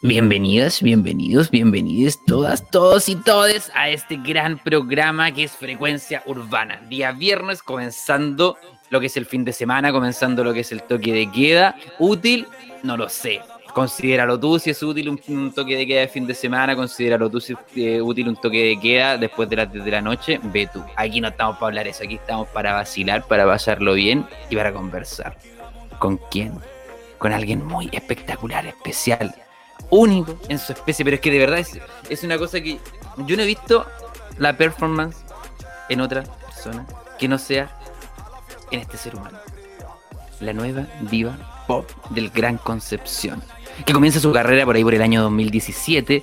Bienvenidas, bienvenidos, bienvenidos todas, todos y todes a este gran programa que es Frecuencia Urbana. Día viernes comenzando lo que es el fin de semana, comenzando lo que es el toque de queda. ¿Útil? No lo sé. Considéralo tú si es útil un, toque de queda de fin de semana, considéralo tú si es eh, útil un toque de queda después de las 10 de la noche, ve tú. Aquí no estamos para hablar eso, aquí estamos para vacilar, para pasarlo bien y para conversar. ¿Con quién? Con alguien muy espectacular, especial único en su especie, pero es que de verdad es, es una cosa que yo no he visto la performance en otra persona que no sea en este ser humano. La nueva diva pop del Gran Concepción, que comienza su carrera por ahí por el año 2017,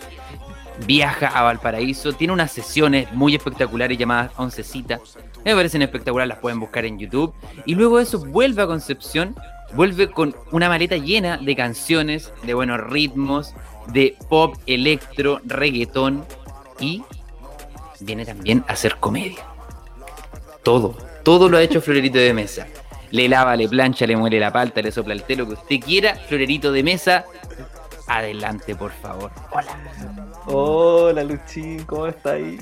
viaja a Valparaíso, tiene unas sesiones muy espectaculares llamadas Oncecita, me parecen espectaculares, las pueden buscar en YouTube, y luego de eso vuelve a Concepción vuelve con una maleta llena de canciones, de buenos ritmos, de pop, electro, reggaetón y viene también a hacer comedia. Todo, todo lo ha hecho Florerito de Mesa. Le lava, le plancha, le muere la palta, le sopla el telo, que usted quiera. Florerito de Mesa, adelante, por favor. Hola. Hola, Luchín, ¿cómo está ahí?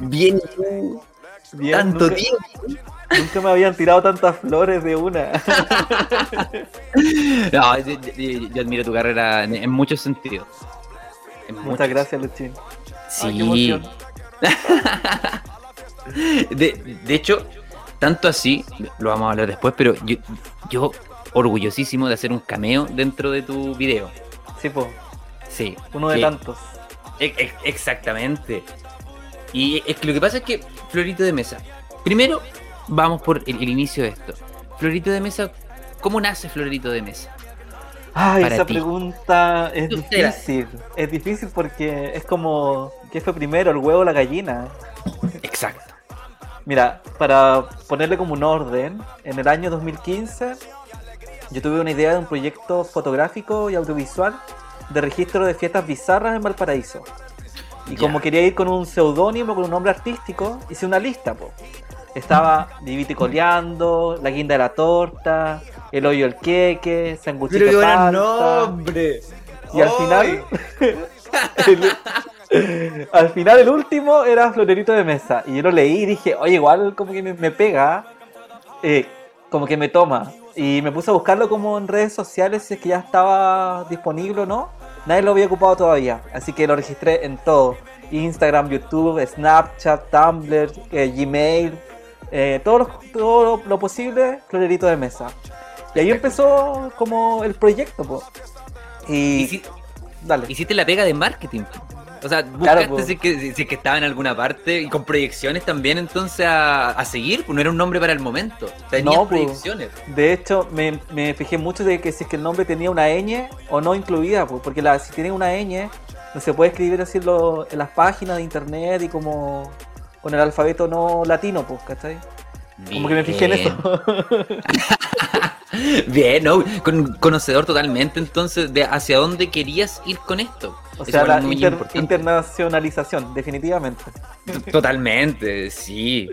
Bien, Bien tanto tiempo. Nunca me habían tirado tantas flores de una. no, yo, admiro tu carrera en, muchos sentidos. Muchas gracias, Luchín. Sí. de, hecho, tanto así, lo vamos a hablar después, pero yo, yo orgullosísimo de hacer un cameo dentro de tu video. Sí, pues. Sí. Uno de tantos. exactamente. Y es que lo que pasa es que Florito de Mesa, primero vamos por el, inicio de esto. Florito de Mesa, ¿cómo nace Florito de Mesa? Ay, esa pregunta es difícil. Es difícil porque es como, ¿qué fue primero, el huevo o la gallina? Exacto. Mira, para ponerle como un orden, en el año 2015 yo tuve una idea de un proyecto fotográfico y audiovisual de registro de fiestas bizarras en Valparaíso. Y como quería ir con un seudónimo, con un nombre artístico, hice una lista, po. Estaba Viviti coleando, La guinda de la torta, El hoyo el queque, Sanguchito Pero qué nombre. Y al final... al final el último era Florerito de Mesa. Y yo lo leí y dije, oye, igual como que me, pega, eh, como que me toma. Y me puse a buscarlo como en redes sociales si es que ya estaba disponible o no. Nadie lo había ocupado todavía, así que lo registré en todo. Instagram, YouTube, Snapchat, Tumblr, eh, Gmail, eh, todo, lo, todo lo posible, florerito de mesa. Y ahí empezó como el proyecto. Y, dale. hiciste la pega de marketing. O sea, buscaste si, que, si, que estaba en alguna parte y con proyecciones también entonces a, seguir, pues no era un nombre para el momento. Tenía proyecciones. De hecho, me, me, fijé mucho de que si es que el nombre tenía una ñ o no incluida, pues, porque la, si tiene una ñ, no se puede escribir así en las páginas de internet y como con el alfabeto no latino, pues, ¿cachai? Como que me fijé en eso. Bien, ¿no? conocedor totalmente entonces de hacia dónde querías ir con esto. O sea, la internacionalización, definitivamente. Totalmente, sí.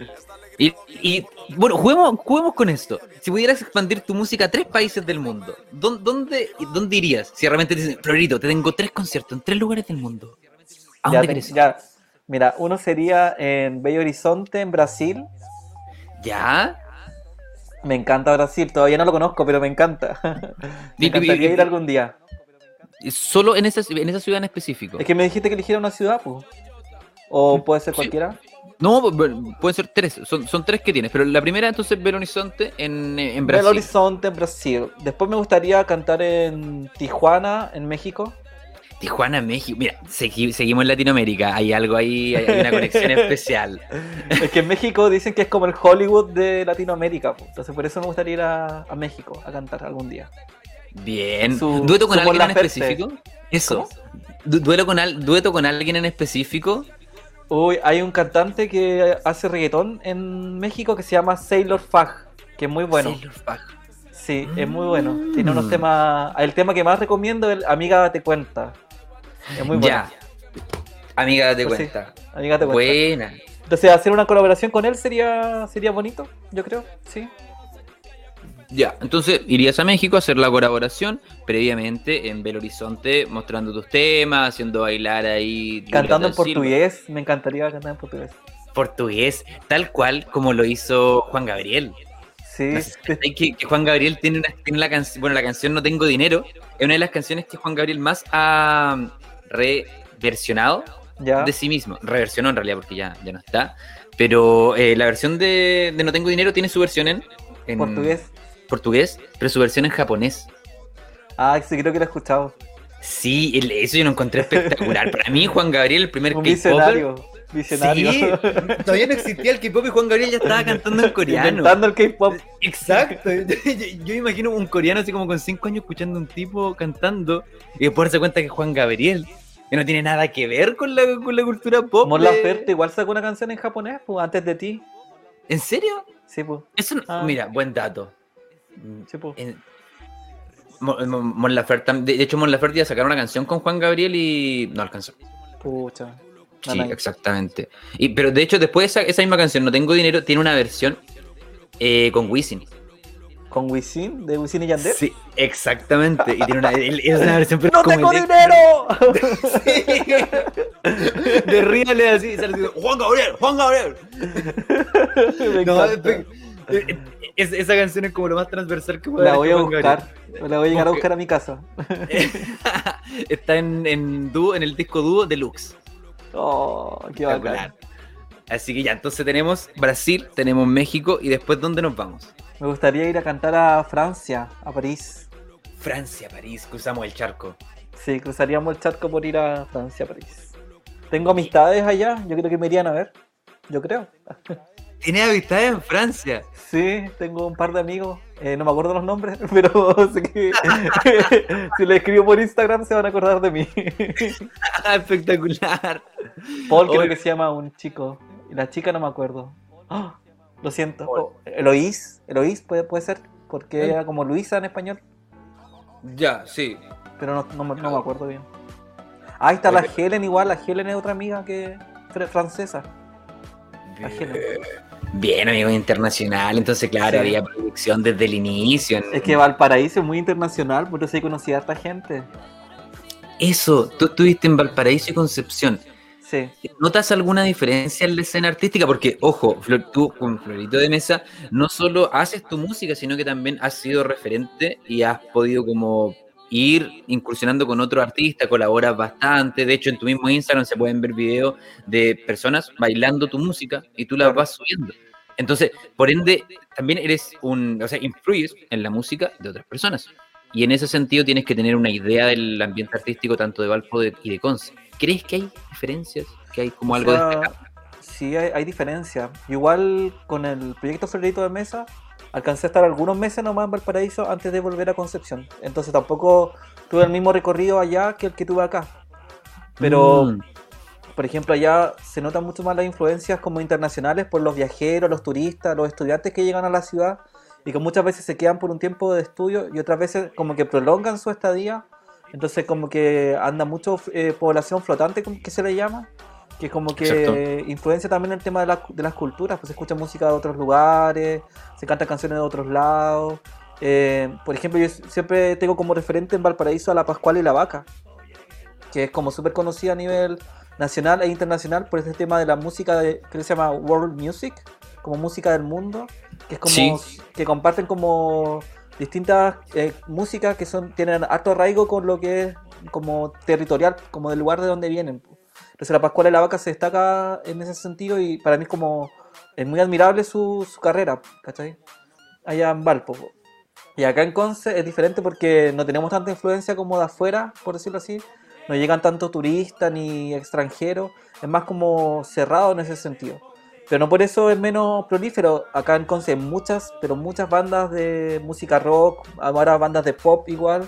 Y, bueno, juguemos, juguemos con esto. Si pudieras expandir tu música a tres países del mundo, ¿dónde, dónde, irías? Si realmente te dicen, Florito, te tengo tres conciertos en tres lugares del mundo. ¿A dónde quieres ya, Mira, uno sería en Bello Horizonte, en Brasil. ¿Ya? Me encanta Brasil, todavía no lo conozco, pero me encanta. me encantaría ir algún día. ¿Solo en esa, en esa ciudad en específico? Es que me dijiste que eligiera una ciudad, pues. ¿O puede ser cualquiera? No, pueden ser tres, son, son tres que tienes, pero la primera entonces Belo Horizonte en, en Brasil. Belo Horizonte en Brasil. Después me gustaría cantar en Tijuana, en México. Tijuana, México. Mira, seguimos en Latinoamérica. Hay algo ahí, hay una conexión especial. Es que en México dicen que es como el Hollywood de Latinoamérica. Entonces, por eso me gustaría ir a, México a cantar algún día. Bien. ¿Dueto con alguien en específico? Eso. ¿Dueto con, ¿Dueto con alguien en específico? Uy, hay un cantante que hace reggaetón en México que se llama Sailor Fag, que es muy bueno. Sailor Fag. Sí, es muy bueno. Tiene unos mm. temas. El tema que más recomiendo es Amiga Te Cuenta. Es muy buena. Amiga, date pues cuenta. amiga, te cuenta. Buena. Entonces, hacer una colaboración con él sería sería bonito, yo creo, sí. Ya, entonces irías a México a hacer la colaboración previamente en Belo Horizonte, mostrando tus temas, haciendo bailar ahí. Cantando en portugués, me encantaría cantar en portugués. Portugués, tal cual como lo hizo Juan Gabriel. Sí. que, Juan Gabriel tiene, una, tiene la canción, bueno, la canción No Tengo Dinero, es una de las canciones que Juan Gabriel más ha reversionado de sí mismo. Reversionó en realidad porque ya, ya no está. Pero eh, la versión de, No Tengo Dinero tiene su versión en, en portugués portugués, pero su versión en japonés. Ah, sí, creo que lo he escuchado. Sí, eso yo lo encontré espectacular. Para mí, Juan Gabriel, el primer K-pop. Visionario. Sí, todavía no existía el K-pop y Juan Gabriel ya estaba cantando en coreano. Cantando el K-pop. Exacto. Yo, imagino un coreano así como con 5 años escuchando a un tipo cantando y después darse cuenta que Juan Gabriel que no tiene nada que ver con la, con la cultura pop. Mon Laferte igual sacó una canción en japonés, pues, antes de ti. ¿En serio? Sí, pues. Eso ah. Mira, buen dato. Mon Laferte, de hecho, Mon Laferte iba a sacar una canción con Juan Gabriel y no alcanzó. Pucha. Sí, exactamente. Y, pero de hecho, después esa, esa misma canción, No Tengo Dinero, tiene una versión eh, con Wisin. ¿Con Wisin? ¿De Wisin y Yandel? Sí, exactamente. Y tiene una, es una versión ¡No tengo dinero! de ríale así y sale Juan Gabriel, Juan Gabriel. no, esa canción es como lo más transversal que puede La voy a buscar. La voy a llegar a buscar a mi casa. Está en, en, dúo, en el disco dúo Deluxe. Oh, qué bacán. Así que ya, entonces tenemos Brasil, tenemos México y después ¿dónde nos vamos? Me gustaría ir a cantar a Francia, a París. Francia, París, cruzamos el charco. Sí, cruzaríamos el charco por ir a Francia, París. Tengo amistades allá, yo creo que me irían a ver. Yo creo. ¿Tiene amistades en Francia? Sí, tengo un par de amigos. Eh, no me acuerdo los nombres, pero sé que si le escribo por Instagram se van a acordar de mí. Espectacular. Paul creo que se llama un chico. Y la chica no me acuerdo. ¡Ah! Lo siento. Oh, Eloís, Eloís puede, puede ser, porque era como Luisa en español. Ya, sí. Pero no, me acuerdo bien. Ahí está la Helen igual, la Helen es otra amiga que francesa. La Helen. Bien, amigo internacional, entonces claro, había producción desde el inicio. Es que Valparaíso es muy internacional, por eso he conocido a esta gente. Eso, tú estuviste en Valparaíso y Concepción. Sí. ¿Notas alguna diferencia en la escena artística? Porque, ojo, tú con Florito de Mesa no solo haces tu música, sino que también has sido referente y has podido como ir incursionando con otro artista, colaboras bastante. De hecho, en tu mismo Instagram se pueden ver videos de personas bailando tu música y tú la vas subiendo. Entonces, por ende, también eres un, o sea, influyes en la música de otras personas. Y en ese sentido tienes que tener una idea del ambiente artístico tanto de Valpo y de Conce. ¿Crees que hay diferencias? ¿Que hay como algo destacable? Sí, hay, hay diferencias. Igual con el proyecto Florito de Mesa, alcancé a estar algunos meses nomás en Valparaíso antes de volver a Concepción. Entonces tampoco tuve el mismo recorrido allá que el que tuve acá. Pero, mm. por ejemplo, allá se notan mucho más las influencias como internacionales por los viajeros, los turistas, los estudiantes que llegan a la ciudad y que muchas veces se quedan por un tiempo de estudio y otras veces como que prolongan su estadía. Entonces como que anda mucho eh, población flotante, que se le llama, que como que influencia también el tema de, de, las culturas, pues se escucha música de otros lugares, se cantan canciones de otros lados. Eh, por ejemplo, yo siempre tengo como referente en Valparaíso a la Pascual y la Vaca, que es como súper conocida a nivel nacional e internacional por este tema de la música de, que se llama World Music, como música del mundo, que es como que comparten como distintas eh, músicas que son tienen harto arraigo con lo que es como territorial, como del lugar de donde vienen. Entonces la Pascual de la Vaca se destaca en ese sentido y para mí es como es muy admirable su, carrera, ¿cachai? Allá en Valpo. Y acá en Conce es diferente porque no tenemos tanta influencia como de afuera, por decirlo así. No llegan tanto turistas ni extranjeros. Es más como cerrado en ese sentido. Pero no por eso es menos prolífero. Acá en Conce hay muchas, pero muchas bandas de música rock, ahora bandas de pop igual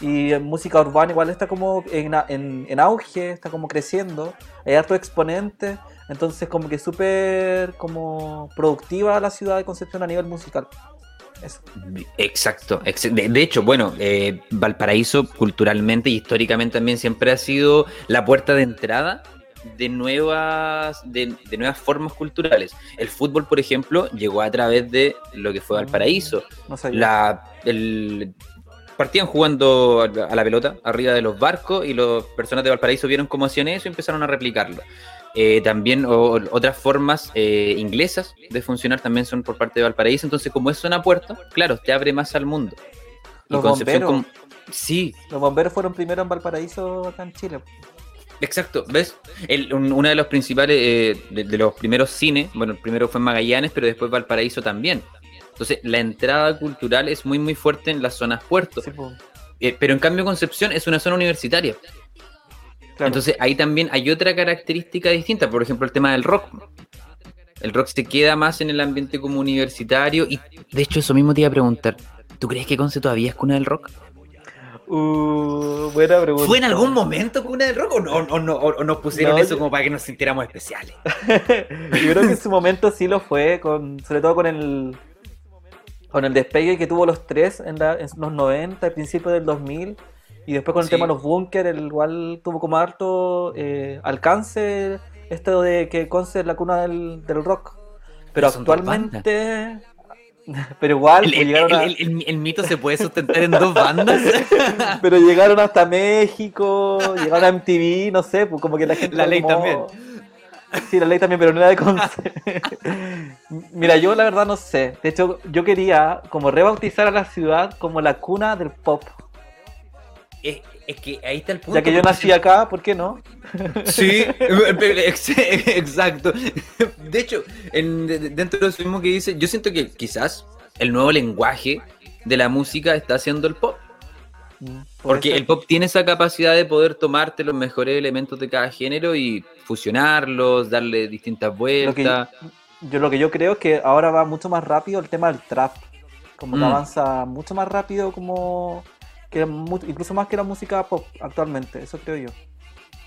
y en música urbana igual está como en, en, auge, está como creciendo, hay harto exponente, entonces como que súper como productiva la ciudad de Concepción a nivel musical. Exacto. De, hecho, bueno, eh, Valparaíso culturalmente y históricamente también siempre ha sido la puerta de entrada de nuevas, de, nuevas formas culturales. El fútbol, por ejemplo, llegó a través de lo que fue Valparaíso. No la, el, partían jugando a la pelota arriba de los barcos y las personas de Valparaíso vieron cómo hacían eso y empezaron a replicarlo. Eh, también otras formas eh, inglesas de funcionar también son por parte de Valparaíso. Entonces, como es zona puerto, claro, te abre más al mundo. Los bomberos. Sí. Los bomberos fueron primero en Valparaíso acá en Chile. Exacto, ¿ves? uno de los principales, eh, de, los primeros cines, bueno, el primero fue en Magallanes, pero después Valparaíso también. Entonces, la entrada cultural es muy, muy fuerte en las zonas puertos. pero en cambio, Concepción es una zona universitaria. Entonces ahí también hay otra característica distinta, por ejemplo el tema del rock. El rock se queda más en el ambiente como universitario y de hecho eso mismo te iba a preguntar, ¿tú crees que Conce todavía es cuna del rock? Uh, buena pregunta. ¿Fue en algún momento cuna del rock o, no, o, nos pusieron eso como para que nos sintiéramos especiales? yo creo que en su momento sí lo fue, con, sobre todo con el con el despegue que tuvo los tres en, en los 90, al principio del 2000 y después con el tema de los bunkers, el igual tuvo como harto eh, alcance esto de que Conce es la cuna del, rock. Pero actualmente... Pero igual pues, el, mito se puede sustentar en dos bandas. Pero llegaron hasta México, llegaron a MTV, no sé, pues como que la gente... La ley también. Sí, la ley también, pero no era de Conce. Mira, yo la verdad no sé. De hecho, yo quería como rebautizar a la ciudad como la cuna del pop. Es, que ahí está el punto. Ya que yo nací acá, ¿por qué no? Sí, exacto. De hecho, dentro de lo mismo que dice, yo siento que quizás el nuevo lenguaje de la música está haciendo el pop. Mm, Porque el pop tiene esa capacidad de poder tomarte los mejores elementos de cada género y fusionarlos, darle distintas vueltas. yo lo que yo creo es que ahora va mucho más rápido el tema del trap. Como que mm. avanza mucho más rápido como que incluso más que la música pop actualmente, eso creo yo.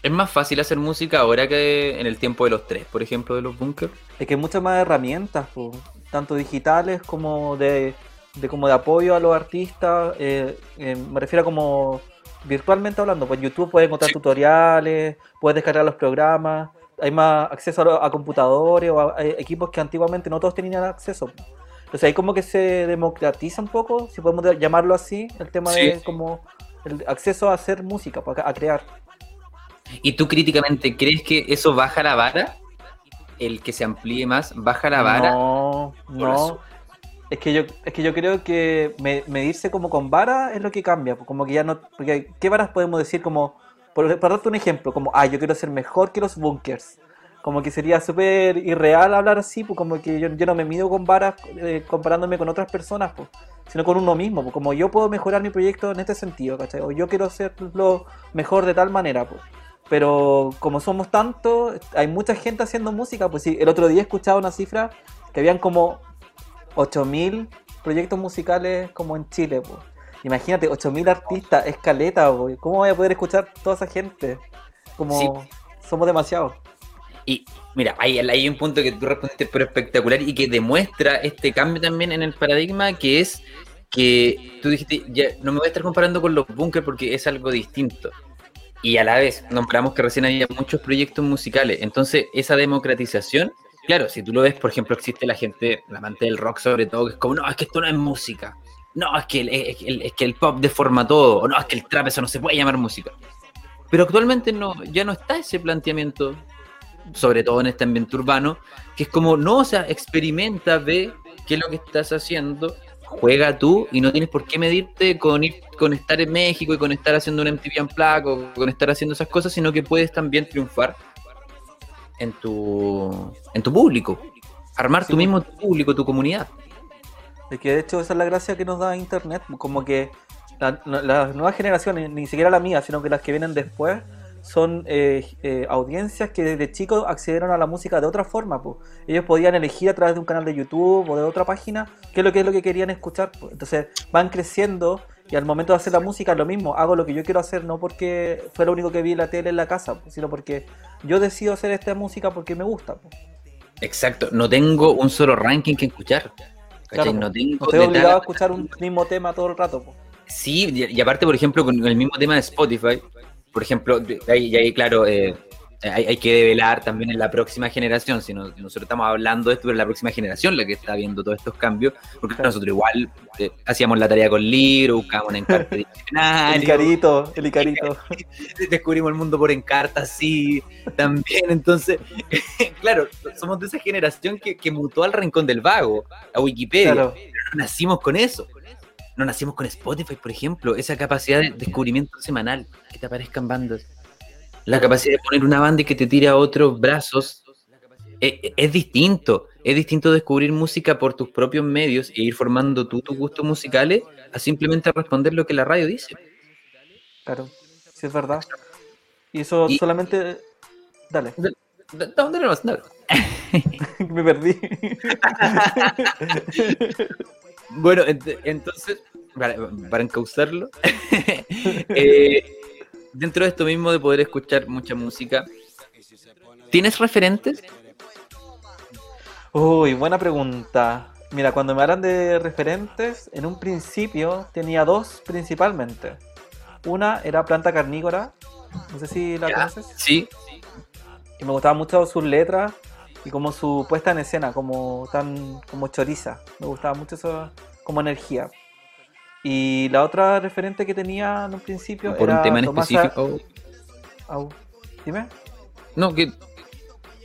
¿Es más fácil hacer música ahora que en el tiempo de los tres, por ejemplo, de los bunkers? Es que hay muchas más herramientas, tanto digitales como de, como de apoyo a los artistas. Eh, eh, me refiero a como virtualmente hablando, pues YouTube puedes encontrar tutoriales, puedes descargar los programas, hay más acceso a, computadores o a, equipos que antiguamente no todos tenían acceso. Entonces ahí como que se democratiza un poco, si podemos llamarlo así, el tema de como el acceso a hacer música, pues, a crear. ¿Y tú críticamente crees que eso baja la vara? El que se amplíe más, baja la vara. No, no. Es que yo, es que yo creo que medirse como con vara es lo que cambia. Pues, como que ya no. Porque ¿qué varas podemos decir como. Por, para darte un ejemplo, como, ah, yo quiero ser mejor que los bunkers como que sería súper irreal hablar así, pues como que yo, no me mido con varas eh, comparándome con otras personas, pues, sino con uno mismo, pues como yo puedo mejorar mi proyecto en este sentido, ¿cachai? O yo quiero hacerlo mejor de tal manera, pues. Pero como somos tantos, hay mucha gente haciendo música, pues sí, el otro día escuchaba una cifra que habían como 8000 proyectos musicales como en Chile, pues. Imagínate, 8000 artistas, escaleta, pues. ¿cómo voy a poder escuchar toda esa gente? Como somos demasiados. Y mira, hay, un punto que tú respondiste pero espectacular y que demuestra este cambio también en el paradigma que es que tú dijiste, ya, no me voy a estar comparando con los bunkers porque es algo distinto. Y a la vez nombramos que recién había muchos proyectos musicales. Entonces, esa democratización, claro, si tú lo ves, por ejemplo, existe la gente, la amante del rock sobre todo, que es como, no, es que esto no es música. No, es que el, es, que el pop deforma todo. O no, es que el trap eso no se puede llamar música. Pero actualmente no, ya no está ese planteamiento sobre todo en este ambiente urbano, que es como, no, o sea, experimenta, ve qué es lo que estás haciendo, juega tú y no tienes por qué medirte con, ir, con estar en México y con estar haciendo un MTV en placo, o con estar haciendo esas cosas, sino que puedes también triunfar en tu, en tu público, armar tu mismo público, tu comunidad. Es que de hecho esa es la gracia que nos da Internet, como que las nuevas generaciones, ni siquiera la mía, sino que las que vienen después, son eh, eh, audiencias que desde chicos accedieron a la música de otra forma. Pues. Ellos podían elegir a través de un canal de YouTube o de otra página qué es lo que es lo que querían escuchar. Entonces van creciendo y al momento de hacer la música lo mismo. Hago lo que yo quiero hacer no porque fue lo único que vi en la tele en la casa, sino porque yo decido hacer esta música porque me gusta. Exacto, no tengo un solo ranking que escuchar. no tengo estoy obligado a escuchar un mismo tema todo el rato. Sí, y aparte, por ejemplo, con el mismo tema de Spotify, por ejemplo, ahí, ahí claro, eh, hay, hay, que develar también en la próxima generación. Si nosotros estamos hablando de esto, pero la próxima generación la que está viendo todos estos cambios, porque nosotros igual eh, hacíamos la tarea con libros, buscábamos en encarta El Icarito, el Icarito. Descubrimos el mundo por encarta, sí, también. Entonces, claro, somos de esa generación que, que, mutó al rincón del vago, a Wikipedia. Pero no nacimos con eso. No nacimos con Spotify, por ejemplo, esa capacidad de descubrimiento semanal, que te aparezcan bandas la capacidad de poner una banda y que te tire a otros brazos es, e, es, distinto. Es distinto descubrir música por tus propios medios e ir formando tú tus gustos musicales a simplemente responder lo que la radio dice. Claro, sí es verdad. Y eso solamente... Dale. ¿Dónde lo vas? Dale. Me perdí. bueno, entonces, para, para encauzarlo, eh, dentro de esto mismo de poder escuchar mucha música, ¿tienes referentes? Uy, buena pregunta. Mira, cuando me hablan de referentes, en un principio tenía dos principalmente. Una era planta carnívora, no sé si la conoces. Sí. Y me gustaba mucho sus letras y como su puesta en escena, como tan como choriza. Me gustaba mucho eso como energía. Y la otra referente que tenía en un principio ¿Por un tema en específico? Dime. No, que...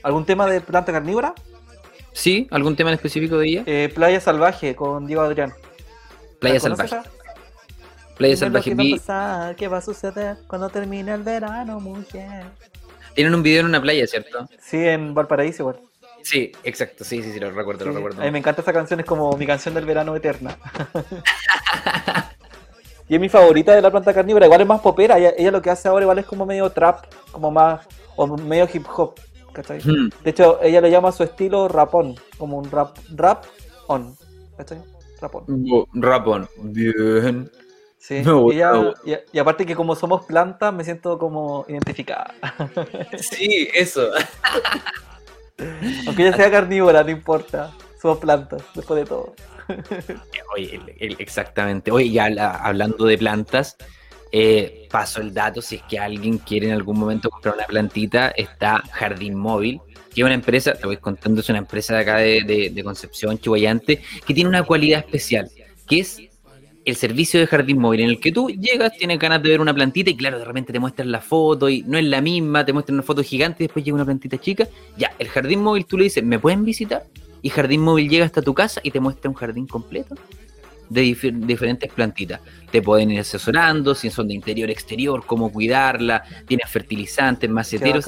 ¿Algún tema de planta carnívora? Sí, ¿algún tema en específico de ella? Eh, Playa Salvaje con Diego Adrián. Playa Salvaje. Playa Salvaje. ¿Qué va a pasar? ¿Qué va a suceder cuando termine el verano, mujer? Tienen un video en una playa, ¿cierto? Sí, en Valparaíso igual. Sí, exacto, sí, sí, sí, lo recuerdo, lo recuerdo. A mí me encanta esa canción, es como mi canción del verano eterna. y es mi favorita de la planta carnívora, igual es más popera, ella, lo que hace ahora igual es como medio trap, como más, o medio hip hop, ¿cachai? Hmm. De hecho, ella le llama a su estilo rapón, como un rap, rap on, ¿cachai? Rapón. rapón, bien. Sí, y, y, aparte que como somos plantas, me siento como identificada. sí, eso. Aunque ella sea carnívora, no importa. Somos plantas, después de todo. Oye, exactamente. Oye, ya hablando de plantas, eh, paso el dato, si es que alguien quiere en algún momento comprar una plantita, está Jardín Móvil, que es una empresa, te voy contando, es una empresa de acá de, de Concepción, Chihuayante, que tiene una cualidad especial, que es el servicio de jardín móvil en el que tú llegas, tienes ganas de ver una plantita y claro, de repente te muestran la foto y no es la misma, te muestran una foto gigante y después llega una plantita chica. Ya, el jardín móvil tú le dices, ¿me pueden visitar? Y jardín móvil llega hasta tu casa y te muestra un jardín completo de diferentes plantitas. Te pueden ir asesorando, si son de interior, exterior, cómo cuidarla, tienes fertilizantes, maceteros.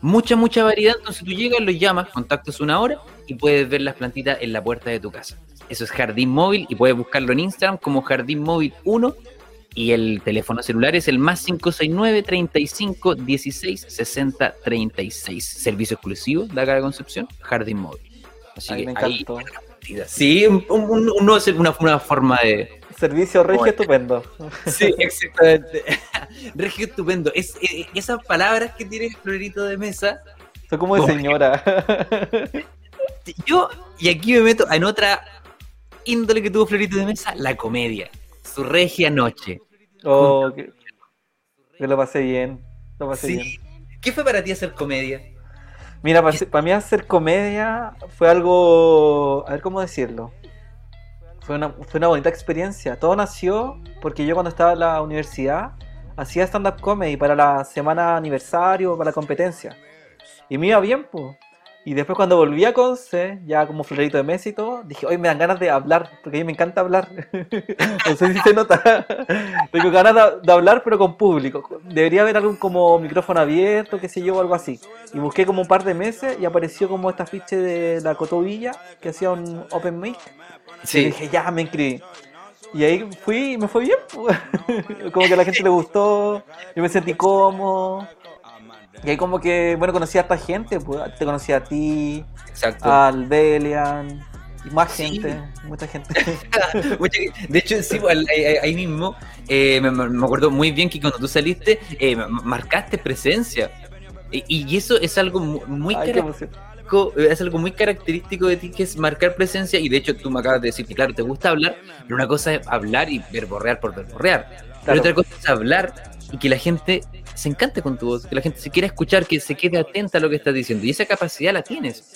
Mucha, mucha variedad. Entonces tú llegas, los llamas, contactas una hora y puedes ver las plantitas en la puerta de tu casa. Eso es Jardín Móvil y puedes buscarlo en Instagram como Jardín Móvil 1 y el teléfono celular es el más 569 35 16 60 36. Servicio exclusivo de acá de Concepción, Jardín Móvil. Así que me ahí, Sí, un, un, una, una forma de. Servicio regio estupendo. Sí, exactamente. regio estupendo. Es, eh, esas palabras que tiene Florito de Mesa. Son como de señora. Yo, y aquí me meto en otra índole que tuvo Florito de Mesa, la comedia. Su regia noche. Oh, que, lo pasé bien. Lo pasé bien. ¿Qué fue para ti hacer comedia? Mira, para, mí hacer comedia fue algo. A ver cómo decirlo. Fue una, fue una bonita experiencia. Todo nació porque yo cuando estaba en la universidad hacía stand-up comedy para la semana aniversario, para la competencia. Y me iba bien, pues. Y después cuando volví a Conce, ya como florito de mes y todo, dije, hoy me dan ganas de hablar, porque a mí me encanta hablar. no sé si se nota. Tengo ganas de, hablar, pero con público. Debería haber algún como micrófono abierto, qué sé yo, o algo así. Y busqué como un par de meses y apareció como esta ficha de la Cotovilla, que hacía un open mic. Sí. Y dije, ya, me inscribí. Y ahí fui y me fue bien. como que a la gente le gustó, yo me sentí cómodo. Y ahí como que, bueno, conocí a esta gente, pues, te conocí a ti, al Delian, y más gente, mucha gente. de hecho, sí, pues, ahí, mismo, eh, me, acuerdo muy bien que cuando tú saliste, eh, marcaste presencia. Y, eso es algo muy característico, es algo muy característico de ti, que es marcar presencia, y de hecho tú me acabas de decir que, claro, te gusta hablar, pero una cosa es hablar y verborrear por verborrear. Pero otra cosa es hablar y que la gente se encante con tu voz, que la gente se quiera escuchar, que se quede atenta a lo que estás diciendo. Y esa capacidad la tienes.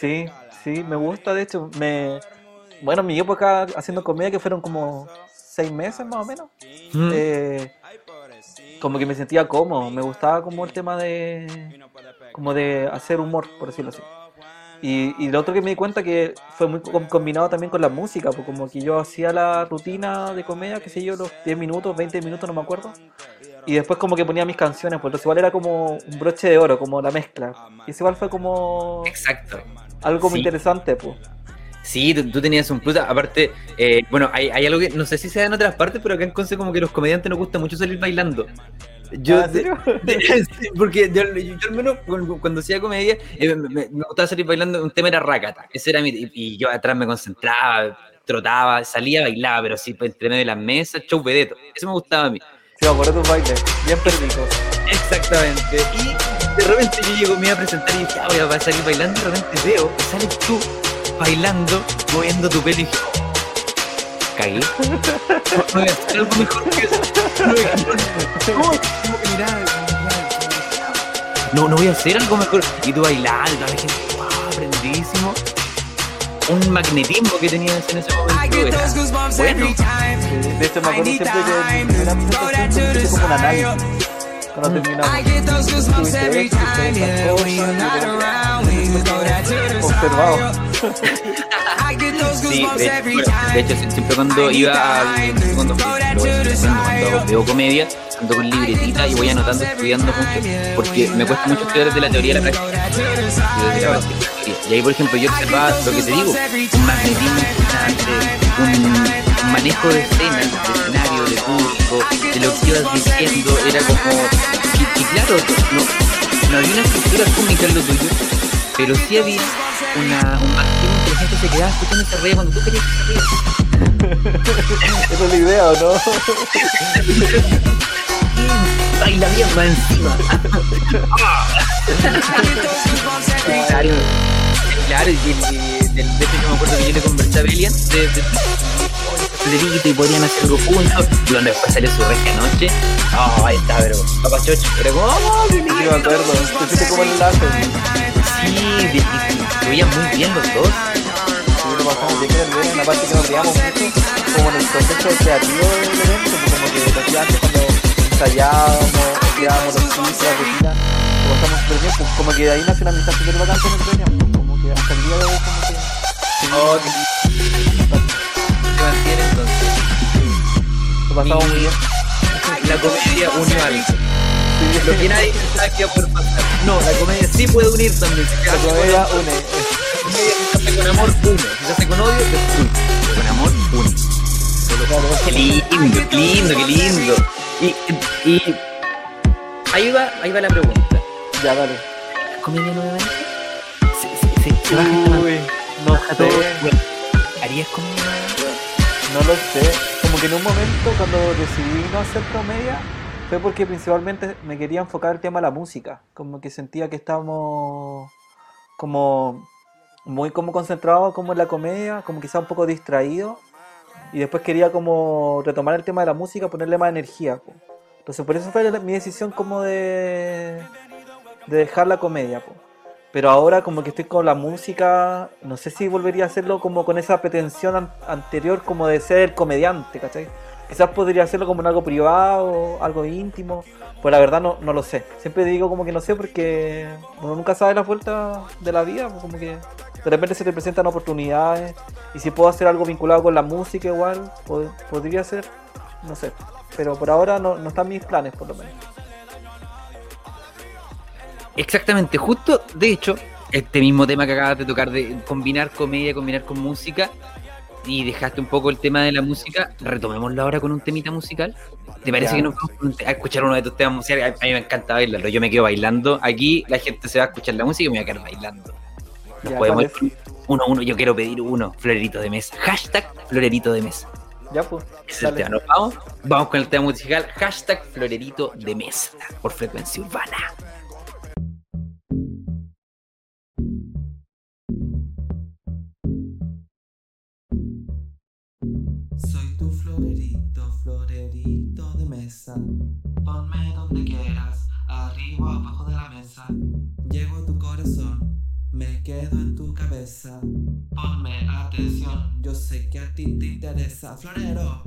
Sí, sí, me gusta, de hecho, me... Bueno, mi época haciendo comedia, que fueron como seis meses más o menos, Mm. eh, como que me sentía cómodo, me gustaba como el tema de... como de hacer humor, por decirlo así. Y, y lo otro que me di cuenta que fue muy com- combinado también con la música, pues como que yo hacía la rutina de comedia, qué sé yo, los 10 minutos, 20 minutos, no me acuerdo. Y después como que ponía mis canciones, pues entonces igual era como un broche de oro, como la mezcla. Y eso igual fue como Exacto. algo muy Sí. interesante, pues. Sí, tú, tú tenías un plus. Aparte, eh, bueno, hay, hay algo que no sé si se da en otras partes, pero acá en Conce como que los comediantes nos gusta mucho salir bailando. Yo, Ah, ¿en serio? Sí, porque yo, yo- yo al menos cuando, cuando hacía comedia eh, me, me- gustaba salir bailando, un tema era rácata, ese era mi, y, y yo atrás me concentraba, trotaba, salía, bailaba, pero sí, pues, entre medio de las mesas, show vedeto, eso me gustaba a mí. Sí, me acuerdo de tus bailes, bien perdidos. Exactamente, y de repente yo llego, me iba a presentar y dije, ah, voy a salir bailando, de repente veo que sales tú bailando, moviendo tu pelo y dije, oh, cagué, no, voy a hacer algo mejor que eso, no, voy a- no, no, no voy a hacer algo mejor. Y tú toda la gente, wow, aprendidísimo. Un magnetismo que tenías en ese I momento. Era bueno. every time. Sí, De hecho, me acuerdo siempre que en primera presentación como un análisis. Cuando terminamos. Tuviste esto, tuviste estas cosas, Observado. Sí, de, every bueno, time. de hecho, sie- siempre cuando iba a. Cuando, cuando, veo comedia, ando con libretita y voy anotando, estudiando mucho. Porque me cuesta mucho estudiar desde la teoría a la práctica. Y desde la práctica a la teoría. Y ahí, por ejemplo, yo observaba lo que te digo: un magnetismo importante, un, un manejo de escena, de escenario, de público, de lo que ibas diciendo. Era como. Y, y claro, no, no había una estructura cómica en lo tuyo, pero sí había una, un magnetismo que la gente se quedaba escuchando esa reír cuando tú querías que. Esa es la idea, ¿o no? Baila bien va encima. claro, y, y- del- de hecho yo me acuerdo que yo le conversé a Belian de, de Federico y podrían hacer algo juntos. Y cuando después salió su regia noche, oh, ahí está, pero papá chocho, era como, oh, Sí, me acuerdo. Te hiciste como el enlace. Sí, veían muy bien los dos. Sí, lo pasamos bien en la parte que nos reíamos mucho, como en el proceso creativo del evento, como que lo hacía antes cuando ensayábamos, creábamos los chistes, la rutina, pasamos súper bien, como que de ahí nació una amistad súper bacán Vera, pues como que hasta el día de hoy como que... Oh, mantiene entonces. Lo pasamos muy bien. La comedia unió algo. Sí, Lo que nadie pensaba que iba a poder pasar. No, la comedia sí puede unir también. la comedia une. La comedia si se hace con amor, une. Si se hace con odio, destruye. Con amor, une. Claro, Qué lindo, qué lindo, qué lindo. Y, y ahí va, ahí va la pregunta. ya, dale. ¿Comedia nuevamente? Uy, no sé. ¿Harías comedia? No lo sé. Como que en un momento cuando decidí no hacer comedia fue porque principalmente me quería enfocar el tema de la música. Como que sentía que estábamos como muy como concentrados como en la comedia, como quizá un poco distraídos. Y después quería como retomar el tema de la música, ponerle más energía. Entonces por eso fue mi decisión como de, de dejar la comedia. po. Pero ahora como que estoy con la música, no sé si volvería a hacerlo como con esa pretensión an- anterior como de ser comediante, ¿cachai? Quizás podría hacerlo como en algo privado, algo íntimo, pues la verdad no, no lo sé. Siempre digo como que no sé porque uno nunca sabe las vueltas de la vida, pues como que de repente se te presentan oportunidades y si puedo hacer algo vinculado con la música igual, pod- podría ser, no sé. Pero por ahora no, no están mis planes por lo menos. Exactamente, justo, de hecho, este mismo tema que acabas de tocar de combinar comedia, combinar con música, y dejaste un poco el tema de la música, retomémoslo ahora con un temita musical. ¿Te parece Ya. que nos vamos a escuchar uno de tus temas musicales? A mí me encanta bailarlo, yo me quedo bailando. Aquí la gente se va a escuchar la música y me voy a quedar bailando. Nos Ya, podemos ¿cuál ir uno a uno, yo quiero pedir uno, florerito de mesa. Hashtag florerito de mesa. Ya pues. Es el tema. ¿Nos vamos? Vamos con el tema musical. Hashtag florerito de mesa por frecuencia urbana. Ponme atención, yo sé que a ti te interesa. Florero.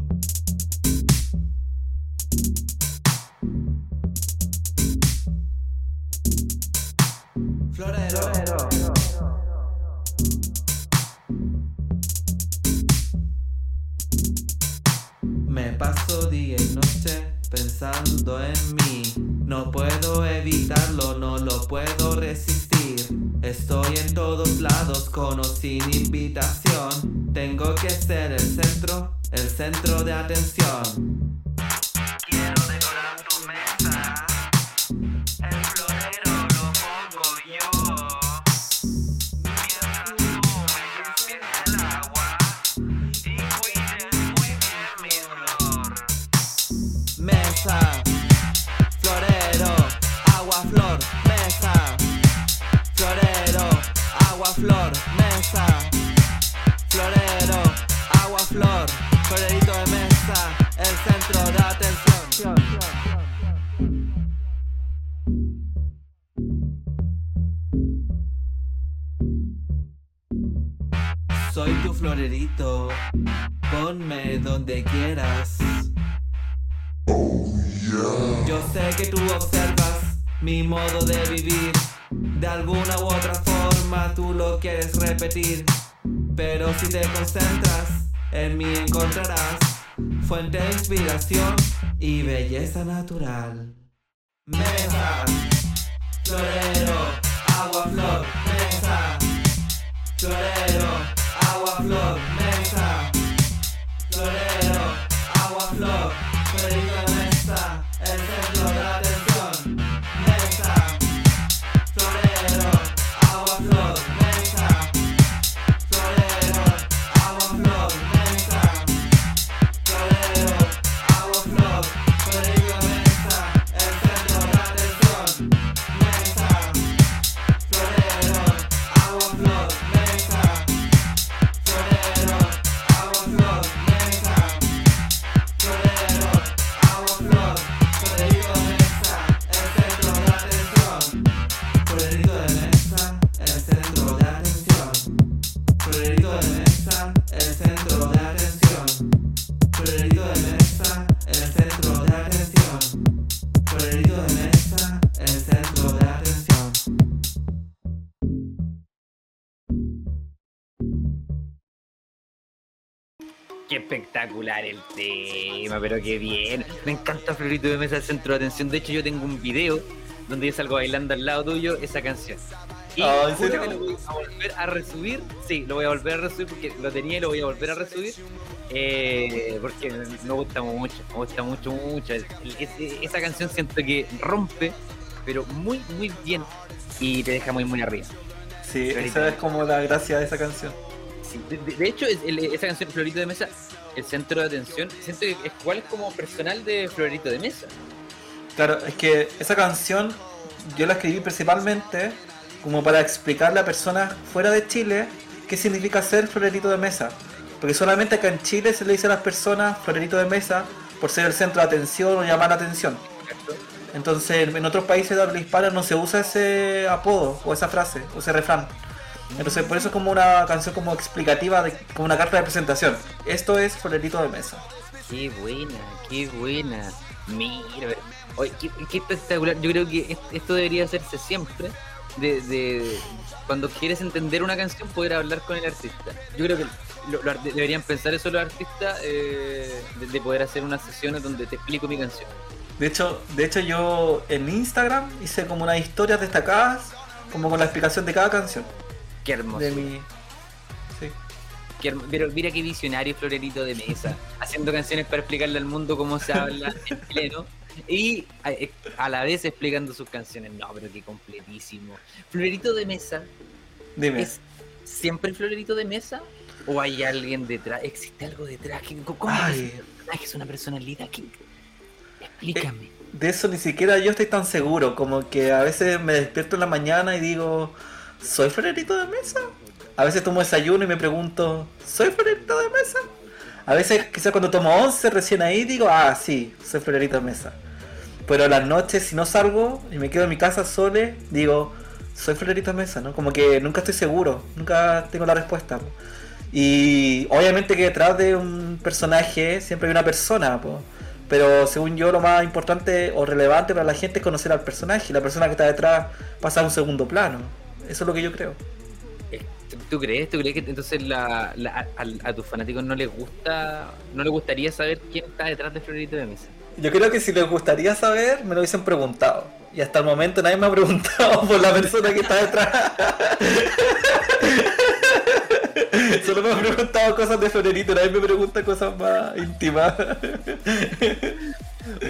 Pero si te concentras, en mí encontrarás fuente de inspiración y belleza natural. Mesa, florero, agua, flor, mesa. Florero, agua, flor, espectacular el tema, pero qué bien. Me encanta Florito de Mesa, el centro de atención. De hecho, yo tengo un video donde yo salgo bailando al lado tuyo esa canción. Y Ah, ¿en serio? que lo voy a volver a resubir. Sí, lo voy a volver a resubir porque lo tenía y lo voy a volver a resubir. eh, porque me gusta mucho, me gusta mucho, mucho. Esa canción siento que rompe, pero muy, muy bien. Y te deja muy, muy arriba. Sí, esa es como la gracia de esa canción. Sí, de, de- de hecho, es- el- esa canción Florito de Mesa, el centro de atención, siento que es igual es como personal de Florito de Mesa. Claro, es que esa canción yo la escribí principalmente como para explicarle a personas fuera de Chile qué significa ser florerito de mesa. Porque solamente acá en Chile se le dice a las personas florerito de mesa por ser el centro de atención o llamar la atención. Entonces en otros países de habla hispana no se usa ese apodo o esa frase o ese refrán. Entonces por eso es como una canción como explicativa, de, como una carta de presentación. Esto es florerito de mesa. Qué buena, qué buena. Mira, oye, qué, qué espectacular. Yo creo que est- esto debería hacerse siempre. De, de- cuando quieres entender una canción, poder hablar con el artista. Yo creo que lo- deberían pensar eso los artistas, eh, de, de poder hacer unas sesiones donde te explico mi canción. De hecho, de hecho yo en Instagram hice como unas historias destacadas, como con la explicación de cada canción. Qué hermoso. De mi. Sí. Qué hermo- Pero mira qué visionario Florerito de Mesa, haciendo canciones para explicarle al mundo cómo se habla en chileno y a, eh, a la vez explicando sus canciones. No, pero qué completísimo. Florerito de Mesa, Dime. ¿es siempre el Florerito de Mesa? ¿O hay alguien detrás? ¿Existe algo detrás? ¿Qué- ¿Cómo Ay. es un personaje? ¿Es una personalidad? ¿Qué? Explícame. De eso ni siquiera yo estoy tan seguro. Como que a veces me despierto en la mañana y digo, ¿soy florerito de mesa? A veces tomo desayuno y me pregunto, ¿soy florerito de mesa? A veces, quizás cuando tomo once recién ahí digo, ah, sí, soy florerito de mesa. Pero las noches, si no salgo y me quedo en mi casa sole, digo, soy Florito Mesa, ¿no? Como que nunca estoy seguro, nunca tengo la respuesta. Y obviamente que detrás de un personaje siempre hay una persona, pero según yo lo más importante o relevante para la gente es conocer al personaje. La persona que está detrás pasa a un segundo plano. Eso es lo que yo creo. Eh, ¿Tú- ¿Tú crees? ¿Tú crees que entonces la, la- a, a tus fanáticos no les gusta, no les gustaría saber quién está detrás de Florito de Mesa? Yo creo que si les gustaría saber, me lo hubiesen preguntado. Y hasta el momento nadie me ha preguntado por la persona que está detrás. Solo me han preguntado cosas de Florerito, nadie me pregunta cosas más íntimas.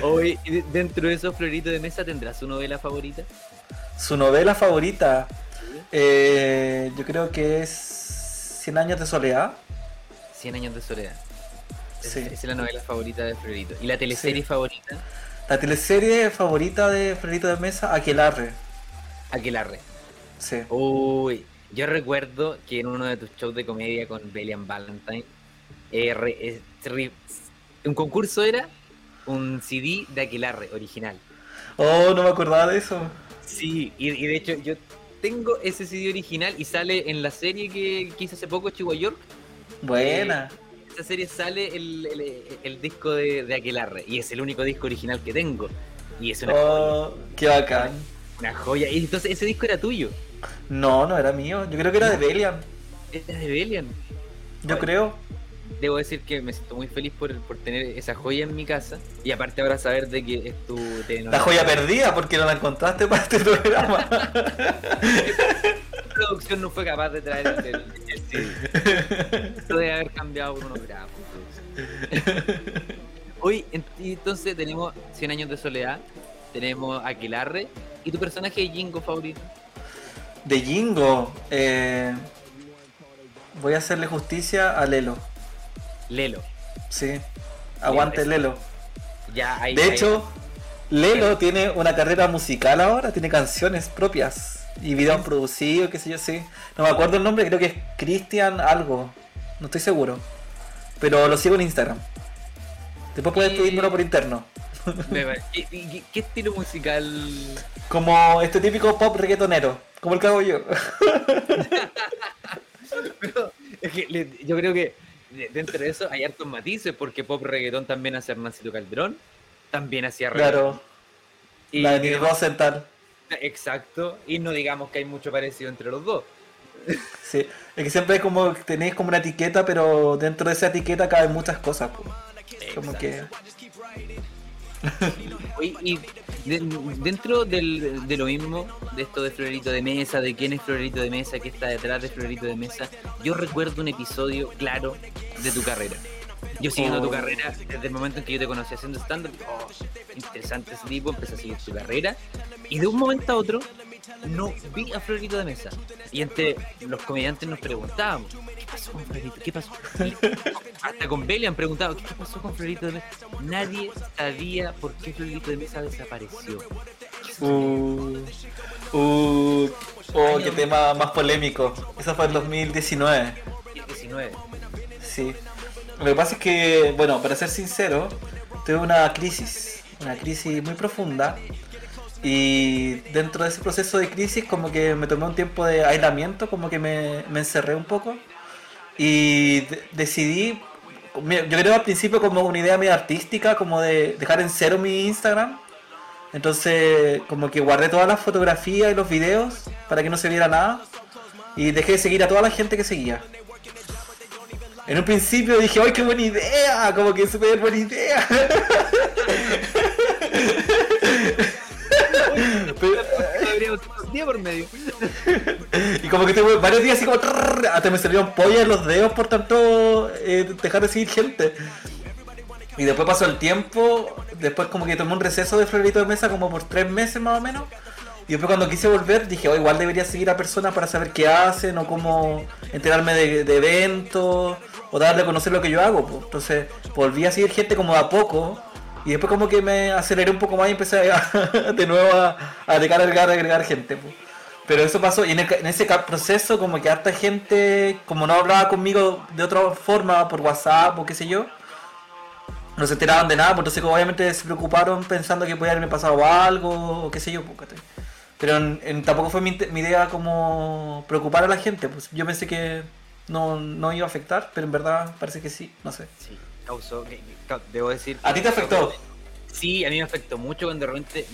Hoy, dentro de esos Florito de Mesa, ¿tendrás su novela favorita? Su novela favorita, eh, yo creo que es 100 años de soledad. 100 años de soledad. Es- Sí. Esa es la novela favorita de Florito. ¿Y la teleserie Sí. favorita? La teleserie favorita de Florito de Mesa, Aquelarre. Aquelarre. Sí. Uy, yo recuerdo que en uno de tus shows de comedia con Bellian Valentine, eh, eh, un concurso era un CD de Aquelarre original. Oh, no me acordaba de eso. Sí, y, y de hecho yo tengo ese CD original y sale en la serie que, que hice hace poco, Chihuahua York. Buena. Esa serie sale el, el- el disco de, de Aquelarre y es el único disco original que tengo. Y es una, joya, Oh, qué bacán. una joya. Y entonces ese disco era tuyo. No, no era mío. Yo creo que era de Belian. Era de Bellian. Yo creo. Debo decir que me siento muy feliz por, por tener esa joya en mi casa. Y aparte ahora saber de que es tu telenovela. La joya perdida porque no la encontraste para este programa. La producción no fue capaz de traer el, el, el CD. Esto debe haber cambiado por unos grafos. Hoy, entonces tenemos 100 años de soledad, tenemos Aquelarre y tu personaje de Jingo favorito. De Jingo. eh, voy a hacerle justicia a Lelo. Lelo. Sí. Aguante Lelo. Ya hay, De hecho, Lelo tiene una carrera musical ahora, tiene canciones propias y videos producidos, qué sé yo, sí. No me acuerdo el nombre, creo que es Cristian algo, no estoy seguro. Pero lo sigo en Instagram. Después puedes Y- pedírmelo por interno. ¿Qué, qué- qué estilo musical? Como este típico pop reggaetonero, como el que hago yo. Pero es que yo creo que dentro de eso hay hartos matices, porque pop reggaetón también hace Hernancito Calderón, también hacía reggaetón. claro, Y la de Rosenthal. Exacto, y no digamos que hay mucho parecido entre los dos. Sí, es que siempre es como tenéis como una etiqueta, pero dentro de esa etiqueta caben muchas cosas. Como que. Oye, Y de- dentro del- de lo mismo, de esto de Florerito de Mesa, de quién es Florerito de Mesa, qué está detrás de Florerito de Mesa, yo recuerdo un episodio claro de tu carrera. Yo siguiendo tu Oh. carrera desde el momento en que yo te conocí haciendo stand-up, oh, interesante ese tipo, empecé a seguir tu carrera, y de un momento a otro no vi a Florerito de Mesa. Y entre los comediantes nos preguntábamos, ¿qué pasó con Florerito? ¿Qué pasó? Hasta con Beli han preguntado, ¿qué pasó con Florerito de Mesa? Nadie sabía por qué Florerito de Mesa desapareció. Uh, uh, oh, qué tema más polémico. Eso fue en 2019. Y el 19. Sí. Lo que pasa es que, bueno, para ser sincero, tuve una crisis, una crisis muy profunda. Y dentro de ese proceso de crisis, como que me tomé un tiempo de aislamiento, como que me, me encerré un poco. Y de- decidí, yo creo al principio como una idea medio artística, como de dejar en cero mi Instagram. Entonces, como que guardé todas las fotografías y los videos para que no se viera nada. Y dejé de seguir a toda la gente que seguía. En un principio dije, ¡ay, qué buena idea! Como que súper buena idea. por medio. y como que tuve varios días así como... hasta me salieron pollas en los dedos por tanto eh, dejar de seguir gente. Y después pasó el tiempo, después como que tomé un receso de Florito de Mesa como por tres meses más o menos. Y después cuando quise volver dije, oh, igual debería seguir a personas para saber qué hacen o cómo enterarme de, eventos o darle a conocer lo que yo hago. pues. Entonces volví a seguir gente como a poco y después como que me aceleré un poco más y empecé de nuevo a, a agregar, agregar, gente. pues. Pero eso pasó y en, el en ese proceso como que harta gente como no hablaba conmigo de otra forma por WhatsApp o qué sé yo, no se enteraban de nada, pues entonces obviamente se preocuparon pensando que podía haberme pasado algo o qué sé yo, pues, ¿cachai? Pero tampoco fue mi, mi idea como preocupar a la gente, pues yo pensé que no, no iba a afectar, pero en verdad parece que sí, no sé. Causó, debo decir. ¿A ti te afectó? Sí, a mí me afectó mucho cuando de repente.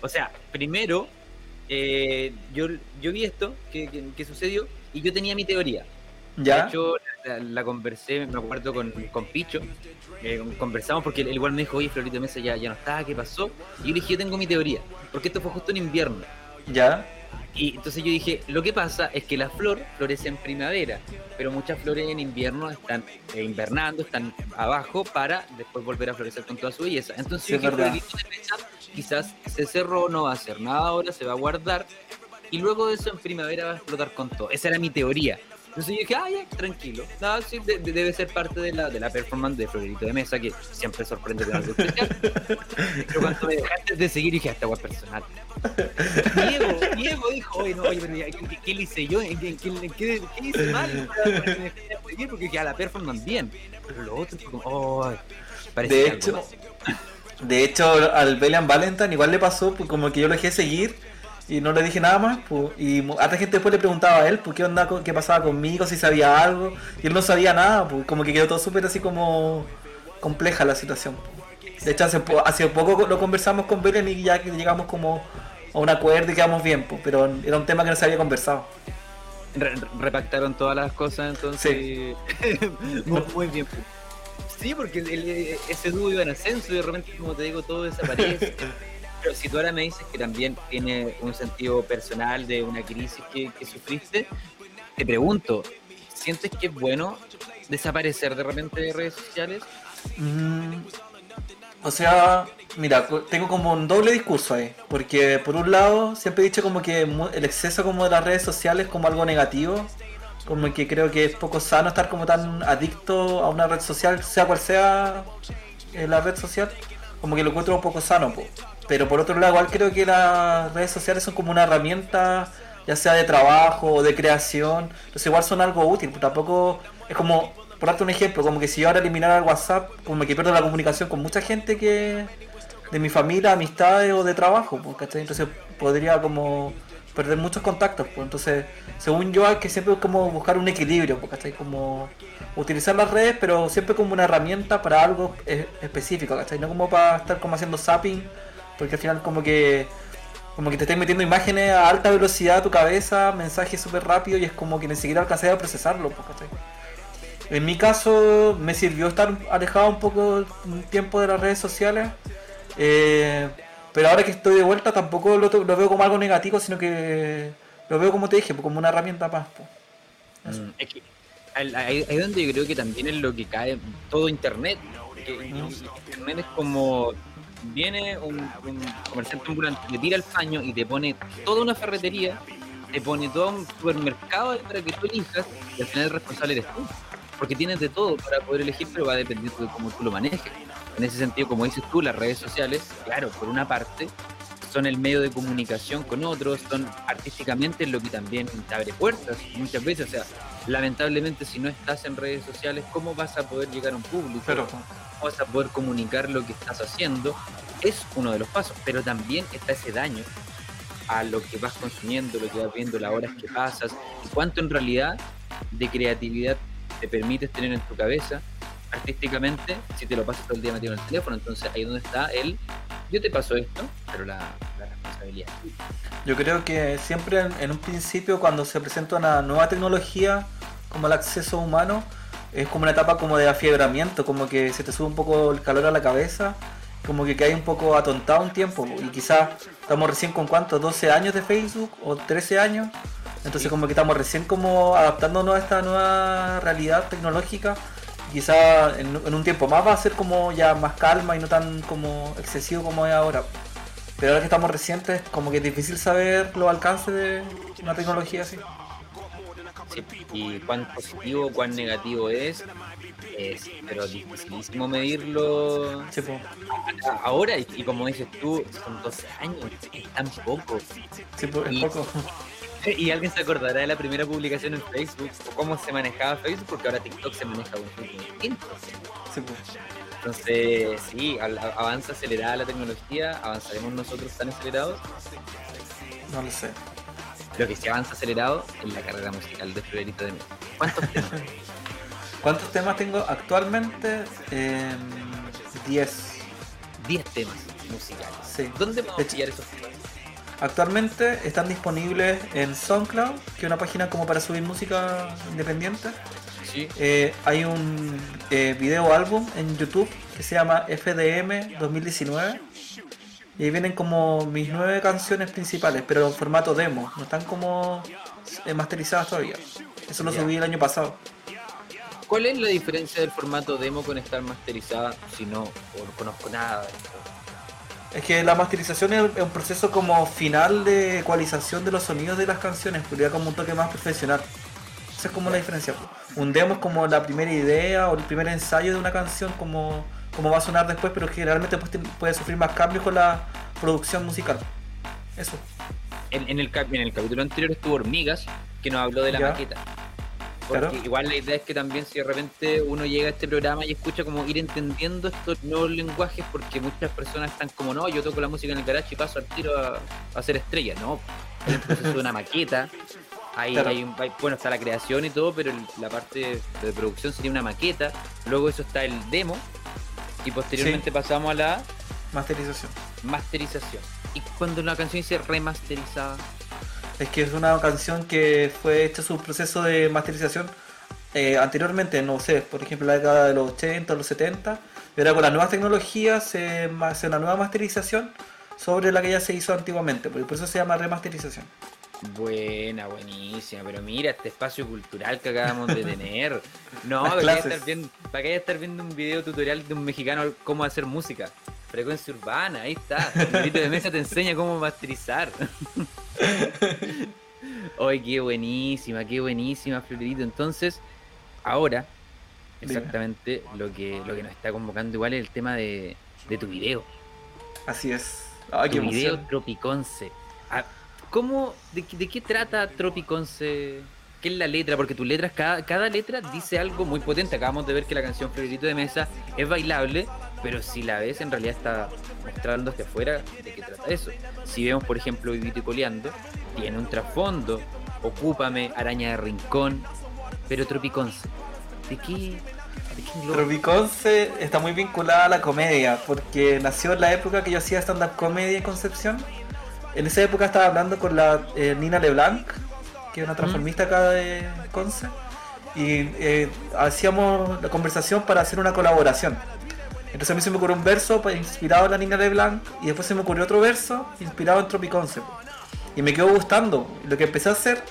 O sea, primero, eh, yo, yo vi esto que, que- que sucedió y yo tenía mi teoría. ¿Ya? De hecho, la, la conversé, me acuerdo, con, con Picho. eh, conversamos porque él igual me dijo, oye, Florito Mesa ya, ya no está, ¿qué pasó? Y yo le dije, yo tengo mi teoría, porque esto fue justo en invierno. ¿Ya? Y entonces yo dije, lo que pasa es que la flor florece en primavera, pero muchas flores en invierno están eh, invernando, están abajo para después volver a florecer con toda su belleza. Entonces Sí, yo dije, verdad. De Mesa quizás se cerró, no va a hacer nada ahora, se va a guardar, y luego de eso en primavera va a explotar con todo. Esa era mi teoría. Entonces yo dije, ah, ya, tranquilo. No, sí, de- de- debe ser parte de la, de la performance de Florito de Mesa, que siempre sorprende con algo especial. Pero cuando me dejaste de seguir, dije, esta agua personal. Diego, Diego dijo, oye, no, oye, pero ¿qué, qué le hice yo? ¿En en en qué- qué hice mal? Porque dije, a la performance bien. Pero lo otro como, ay, parece De hecho, de hecho al Belian Valentine igual le pasó, pues como que yo lo dejé seguir y no le dije nada más, pues, y harta gente después le preguntaba a él, pues qué onda, qué pasaba conmigo, si sabía algo, y él no sabía nada, pues como que quedó todo súper así como compleja la situación. De hecho hace, po- hace poco lo conversamos con Belian y ya que llegamos como a un acuerdo y quedamos bien, pues, pero era un tema que no se había conversado. Re- repactaron todas las cosas, entonces. muy, muy bien. Sí, porque el- el- ese dúo iba en ascenso y de repente, como te digo, todo desaparece. Pero si tú ahora me dices que también tiene un sentido personal de una crisis que, sufriste, te pregunto, ¿sientes que es bueno desaparecer de repente de redes sociales? Mm, o sea, mira, tengo como un doble discurso ahí, porque por un lado siempre he dicho como que el exceso como de las redes sociales como algo negativo, como que creo que es poco sano estar como tan adicto a una red social, sea cual sea eh, la red social, como que lo encuentro un poco sano, po. pero por otro lado igual creo que las redes sociales son como una herramienta ya sea de trabajo o de creación, entonces igual son algo útil, pero tampoco es como, por darte un ejemplo, como que si yo ahora eliminara el WhatsApp, como que pierdo la comunicación con mucha gente que de mi familia, amistades o de trabajo, pues. Entonces podría como perder muchos contactos, pues, entonces según yo hay que siempre como buscar un equilibrio, pues, ¿cachai? Como utilizar las redes, pero siempre como una herramienta para algo e- específico, ¿cachai? No como para estar como haciendo zapping, porque al final como que como que te estás metiendo imágenes a alta velocidad a tu cabeza, mensajes súper rápido y es como que ni siquiera alcancé a procesarlo, pues, ¿cachai? En mi caso me sirvió estar alejado un poco un tiempo de las redes sociales, eh, pero ahora que estoy de vuelta tampoco lo, lo veo como algo negativo, sino que lo veo como te dije, pues, como una herramienta más. pues. Mm, Es que ahí es donde yo creo que también es lo que cae todo Internet. que Internet es como viene un, un comerciante ambulante, te tira el paño y te pone toda una ferretería, te pone todo un supermercado para que tú elijas y al final el responsable eres tú. Porque tienes de todo para poder elegir, pero va dependiendo de cómo tú lo manejes. En ese sentido, como dices tú, las redes sociales, claro, por una parte, son el medio de comunicación con otros, son artísticamente lo que también te abre puertas muchas veces. O sea, lamentablemente si no estás en redes sociales, ¿cómo vas a poder llegar a un público? ¿Cómo vas a poder comunicar lo que estás haciendo? Es uno de los pasos, pero también está ese daño a lo que vas consumiendo, lo que vas viendo, las horas que pasas, y cuánto en realidad de creatividad te permites tener en tu cabeza artísticamente si te lo pasas todo el día metido en el teléfono. Entonces ahí es donde está el, yo te paso esto, pero la, la responsabilidad. Yo creo que siempre en, un principio cuando se presenta una nueva tecnología como el acceso humano, es como una etapa como de afiebramiento, como que se te sube un poco el calor a la cabeza, como que cae un poco atontado un tiempo, y quizás estamos recién con cuánto, 12 años de Facebook o 13 años, entonces Sí. como que estamos recién como adaptándonos a esta nueva realidad tecnológica, quizás en, en un tiempo más va a ser como ya más calma y no tan como excesivo como es ahora. Pero ahora que estamos recientes, como que es difícil saber los alcances de una tecnología así. Sí, y cuán positivo, cuán negativo es, es pero dificilísimo medirlo Sí, ahora. Y, y como dices tú, son 12 años, es tan poco. Sí, po, es Y- poco. Y alguien se acordará de la primera publicación en Facebook o cómo se manejaba Facebook, porque ahora TikTok se maneja un poco distinto. Po. Entonces, sí, a- avanza acelerada la tecnología, avanzaremos nosotros tan acelerados. No lo sé. Lo que sí avanza acelerado es la carrera musical de Florerito de Mesa. ¿Cuántos temas? ¿Cuántos temas tengo actualmente? Em, 10. 10 temas musicales. Sí. ¿Dónde De hecho- pillar esos temas? Actualmente están disponibles en SoundCloud, que es una página como para subir música independiente. Sí. Eh, hay un eh, video álbum en YouTube que se llama FDM 2019 y ahí vienen como mis nueve canciones principales, pero en formato demo, no están como eh, masterizadas todavía. Eso lo Ya. subí el año pasado. ¿Cuál es la diferencia del formato demo con estar masterizada si no o no conozco nada de esto? Es que la masterización es un proceso como final de ecualización de los sonidos de las canciones, pero ya como un toque más profesional. Esa es como la diferencia. Un demo es como la primera idea o el primer ensayo de una canción, como, como va a sonar después, pero generalmente puede sufrir más cambios con la producción musical. Eso. En, en el, cap- en el capítulo anterior estuvo Hormigas, que nos habló de la Ya. maqueta. Porque Claro. igual la idea es que también si de repente uno llega a este programa y escucha como ir entendiendo estos nuevos lenguajes, porque muchas personas están como, no, yo toco la música en el garage y paso al tiro a, a hacer estrellas, ¿no? Proceso de una maqueta. Hay, Claro. hay un- hay- bueno, está la creación y todo, pero la parte de, de producción sería una maqueta. Luego eso está el demo. Y posteriormente pasamos a la Masterización. masterización. Y cuando la canción dice remasterizada, Es que es una canción que fue hecha su proceso de masterización eh, anteriormente, no sé, por ejemplo, la década de los 80 o los 70. Y ahora con las nuevas tecnologías se hace una nueva masterización sobre la que ya se hizo antiguamente, por eso se llama remasterización. Buena, buenísima, pero mira este espacio cultural que acabamos de tener. No, para que, estar viendo, para que estar viendo un video tutorial de un mexicano cómo hacer música. Frecuencia urbana, ahí está. El de mesa te enseña cómo masterizar. Ay, qué buenísima, qué buenísima, Florerito. Entonces, ahora, Dime. exactamente lo que, lo que nos está convocando igual es el tema de, de tu video. Así es. Ay, qué tu video. Tropiconce. Ah, ¿Cómo, de, qué- de qué trata Tropiconce? ¿Qué es la letra? Porque tus letras, cada, cada letra dice algo muy potente. Acabamos de ver que la canción Florerito de Mesa es bailable, pero si la ves, en realidad está mostrando hacia afuera de qué trata eso. Si vemos, por ejemplo, Vivito y Coleando, tiene un trasfondo, Ocúpame, Araña de Rincón, pero Tropiconce. ¿De qué? Tropiconce está muy vinculada a la comedia, porque nació en la época que yo hacía stand-up comedy en Concepción. En esa época estaba hablando con la eh, Nina LeBlanc, que es una transformista acá de Conce, y eh, hacíamos la conversación para hacer una colaboración. Entonces a mí se me ocurrió un verso pues, inspirado en la Nina LeBlanc, y después se me ocurrió otro verso inspirado en Tropiconce. Y me quedó gustando. Lo que empecé a hacer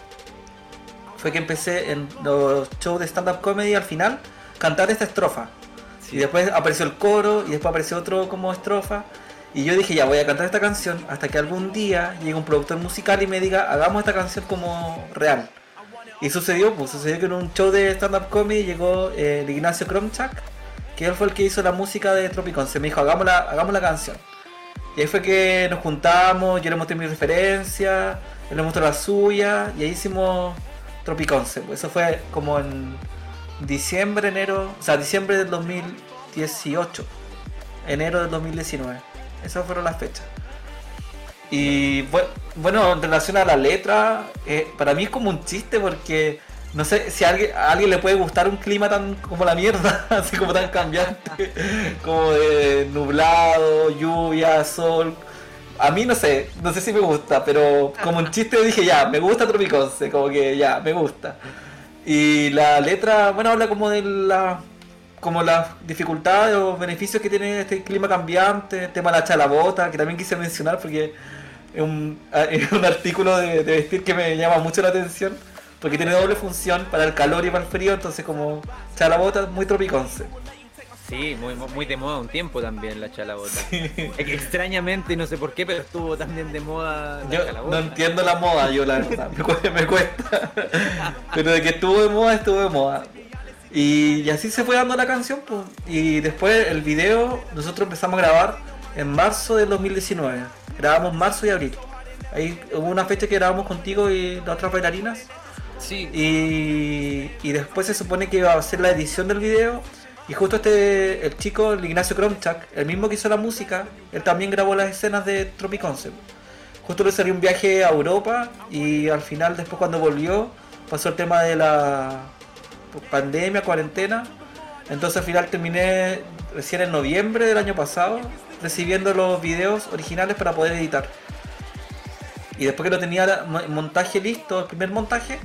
fue que empecé en los shows de stand-up comedy al final cantar esta estrofa. Y después apareció el coro y después apareció otro como estrofa. Y yo dije, ya voy a cantar esta canción hasta que algún día llegue un productor musical y me diga, hagamos esta canción como real. Y sucedió, pues sucedió que en un show de stand-up comedy llegó eh, el Ignacio Kromchak, que él fue el que hizo la música de Tropicon. Se me dijo, hagamos la, hagamos la canción. Y ahí fue que nos juntamos, yo le mostré mi referencia, él le mostró la suya, y ahí hicimos Tropiconce. Eso fue como en diciembre, enero, o sea, diciembre del 2018, enero del 2019. Esas fueron las fechas. Y bu- bueno, en relación a la letra, eh, para mí es como un chiste porque no sé si a alguien, alguien le puede gustar un clima tan como la mierda, así como tan cambiante, como de nublado, lluvia, sol. A mí no sé, no sé si me gusta, pero como un chiste dije ya, me gusta Tropiconce, como que ya, me gusta. Y la letra, bueno, habla como de la como las dificultades o beneficios que tiene este clima cambiante, el tema de la chalabota, que también quise mencionar porque es un, es un artículo de vestir que me llama mucho la atención, porque tiene doble función para el calor y para el frío, entonces como chalabota muy tropiconce. Sí, muy, muy de moda un tiempo también la chalabota. Que Extrañamente, no sé por qué, pero estuvo también de moda la Yo chalabota. no entiendo la moda, yo la verdad, me cuesta, me cuesta. Pero de que estuvo de moda, estuvo de moda. Y, y así se fue dando la canción, pues. Y después el video, nosotros empezamos a grabar en marzo del 2019. Grabamos marzo y abril. Ahí hubo una fecha que grabamos contigo y las otras bailarinas. Y, y después se supone que iba a hacer la edición del video Y justo este, el chico, el Ignacio Kromchak, el mismo que hizo la música, él también grabó las escenas de Tropiconcept. Justo le salió un viaje a Europa y al final, después cuando volvió, pasó el tema de la pandemia, cuarentena. Entonces al final terminé recién en noviembre del año pasado recibiendo los videos originales para poder editar. Y después que lo tenía montaje listo, el primer montaje,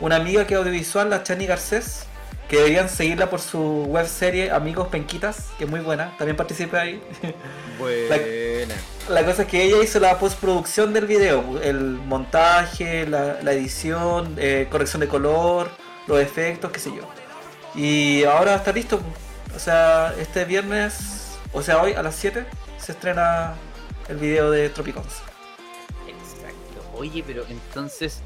una amiga que es audiovisual, la Chani Garcés, que deberían seguirla por su web serie Amigos Penquitas, que es muy buena, también participé ahí. Buena. La cosa es que ella hizo la postproducción del video, el montaje, la, la edición, eh, corrección de color, los efectos, qué sé yo. Y ahora está listo. O sea, este viernes, o sea, hoy a las 7 se estrena el video de Tropicons. Exacto. Oye, pero entonces,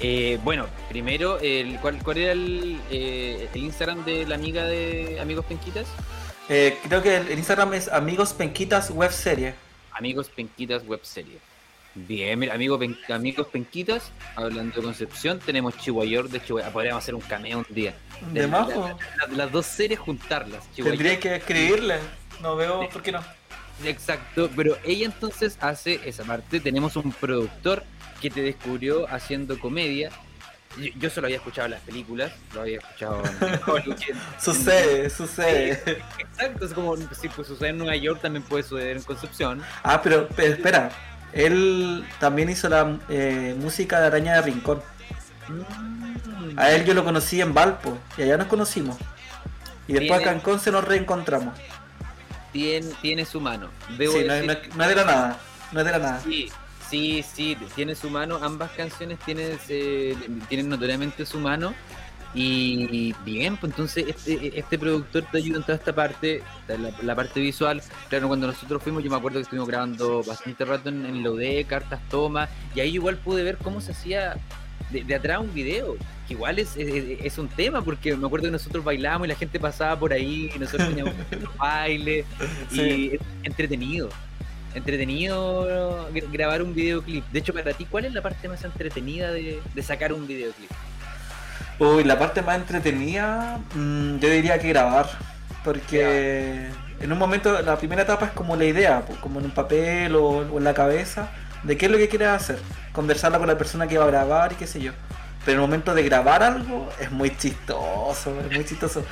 eh, bueno, primero, el, ¿cuál, ¿cuál era el, eh, el Instagram de la amiga de Amigos Penquitas? Eh, creo que el, el Instagram es Amigos Penquitas Web Serie. Amigos Penquitas Web Serie. Bien, mira, amigo Pen- amigos Penquitas, hablando de Concepción, tenemos Chihuahua de Chihuahua. Podríamos hacer un cameo un día. De La- majo. la- la- las dos series juntarlas. Chihuahua. Tendría que escribirle. No veo por qué no. Exacto, pero ella entonces hace esa parte. Tenemos un productor que te descubrió haciendo comedia. Yo, yo solo había escuchado las películas, lo había escuchado en. Sucede, sucede. Exacto, es como si pues, sucede en Nueva York, también puede suceder en Concepción. Ah, pero, pero espera. Él también hizo la eh, música de Araña de Rincón. Mm. A él yo lo conocí en Valpo y allá nos conocimos. Y después Tiene- acá en Conce nos reencontramos. Tiene, tiene su mano. Debo Sí, no, decir- no no es de la nada. No es de la nada. Sí, sí, sí, tiene su mano. Ambas canciones tienen, eh, tienen notoriamente su mano. Y bien, pues entonces este, este productor te ayuda en toda esta parte, la, la parte visual. Claro, cuando nosotros fuimos, yo me acuerdo que estuvimos grabando bastante rato en, en Lode, cartas, tomas, y ahí igual pude ver cómo se hacía de, de atrás un video. Que igual es, es, es un tema, porque me acuerdo que nosotros bailábamos y la gente pasaba por ahí, y nosotros teníamos los bailes, y Sí. es entretenido. Entretenido gra- grabar un videoclip. De hecho, para ti, ¿cuál es la parte más entretenida de, de sacar un videoclip? Uy, la parte más entretenida, mm, yo diría que grabar. Porque en un momento, la primera etapa es como la idea, pues, como en un papel o, o en la cabeza, de qué es lo que quieres hacer. Conversarla con la persona que va a grabar y qué sé yo. Pero en el momento de grabar algo es muy chistoso, es muy chistoso.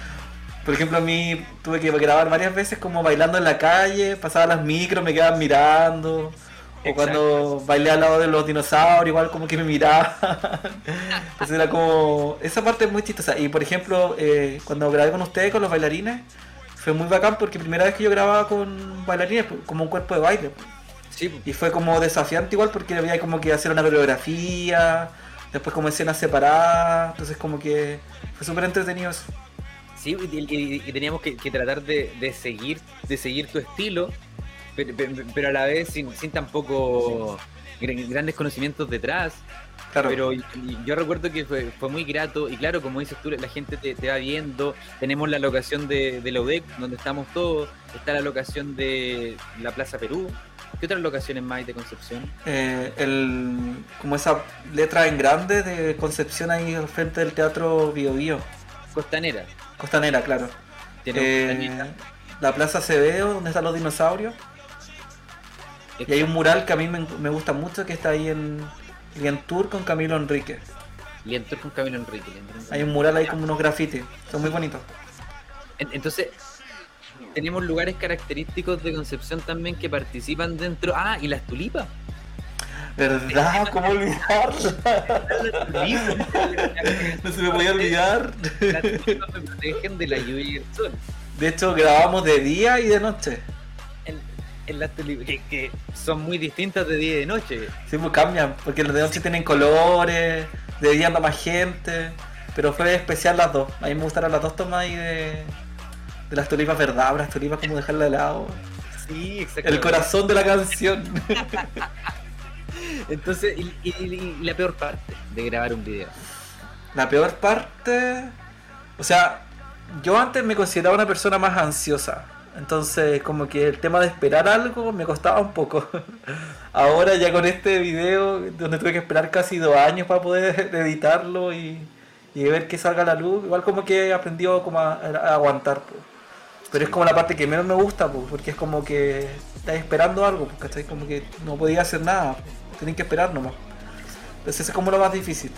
Por ejemplo, a mí tuve que grabar varias veces como bailando en la calle, pasaba las micros, me quedaban mirando. O Exacto. cuando bailé al lado de los dinosaurios, igual como que me miraban. Entonces era como. Esa parte es muy chistosa. Y por ejemplo, eh, cuando grabé con ustedes, con los bailarines, fue muy bacán porque primera vez que yo grababa con bailarines, pues, como un cuerpo de baile. Sí, Y fue como desafiante igual porque había como que hacer una coreografía, después como escenas separadas. Entonces, como que fue súper entretenido eso. Sí y, y- y teníamos que, que tratar de, de seguir de seguir tu estilo, pero, pero- pero a la vez sin, sin tampoco gran- grandes conocimientos detrás. Claro. Pero yo recuerdo que fue, fue muy grato y claro, como dices tú, la gente te, te va viendo. Tenemos la locación de, de la UDEC, donde estamos todos. Está la locación de la Plaza Perú. ¿Qué otras locaciones más hay de Concepción? Eh, el, como esa letra en grande de Concepción ahí al frente del Teatro Bio Bio. Costanera. Costanera, claro. Tenemos Eh, la Plaza Cebeo, donde están los dinosaurios. Y hay un mural que a mí me, me gusta mucho que está ahí en Tour con Camilo Enrique. Entró con Camilo Enrique. Hay un mural ahí como unos grafitis. Son muy bonitos. En- Entonces, tenemos lugares característicos de Concepción también que participan dentro. Ah, y las tulipas. ¿Verdad? ¿Cómo olvidarla? Las tulipas. No se me podía olvidar. Las tulipas me protegen de la lluvia y el sol. De hecho, grabamos de día y de noche. En, en las tulipas, que, que son muy distintas de día y de noche. Sí, pues cambian, porque los de noche tienen colores, de día anda más gente, pero fue especial las dos. A mí me gustaron las dos tomas ahí de, de las tulipas verdad, las tulipas como dejarla de lado. Sí, exacto. El corazón de la canción. Entonces, y, y- y la peor parte de grabar un video. La peor parte, o sea, yo antes me consideraba una persona más ansiosa. Entonces, como que el tema de esperar algo me costaba un poco. Ahora ya con este video, donde tuve que esperar casi dos años para poder editarlo y, y ver que salga la luz, igual como que he aprendido como a, a aguantar. pues. Pero es como la parte que menos me gusta, pues, porque es como que estás esperando algo, pues, ¿cachai? Como que no podía hacer nada, pues, tenés que esperar nomás. Entonces es como lo más difícil.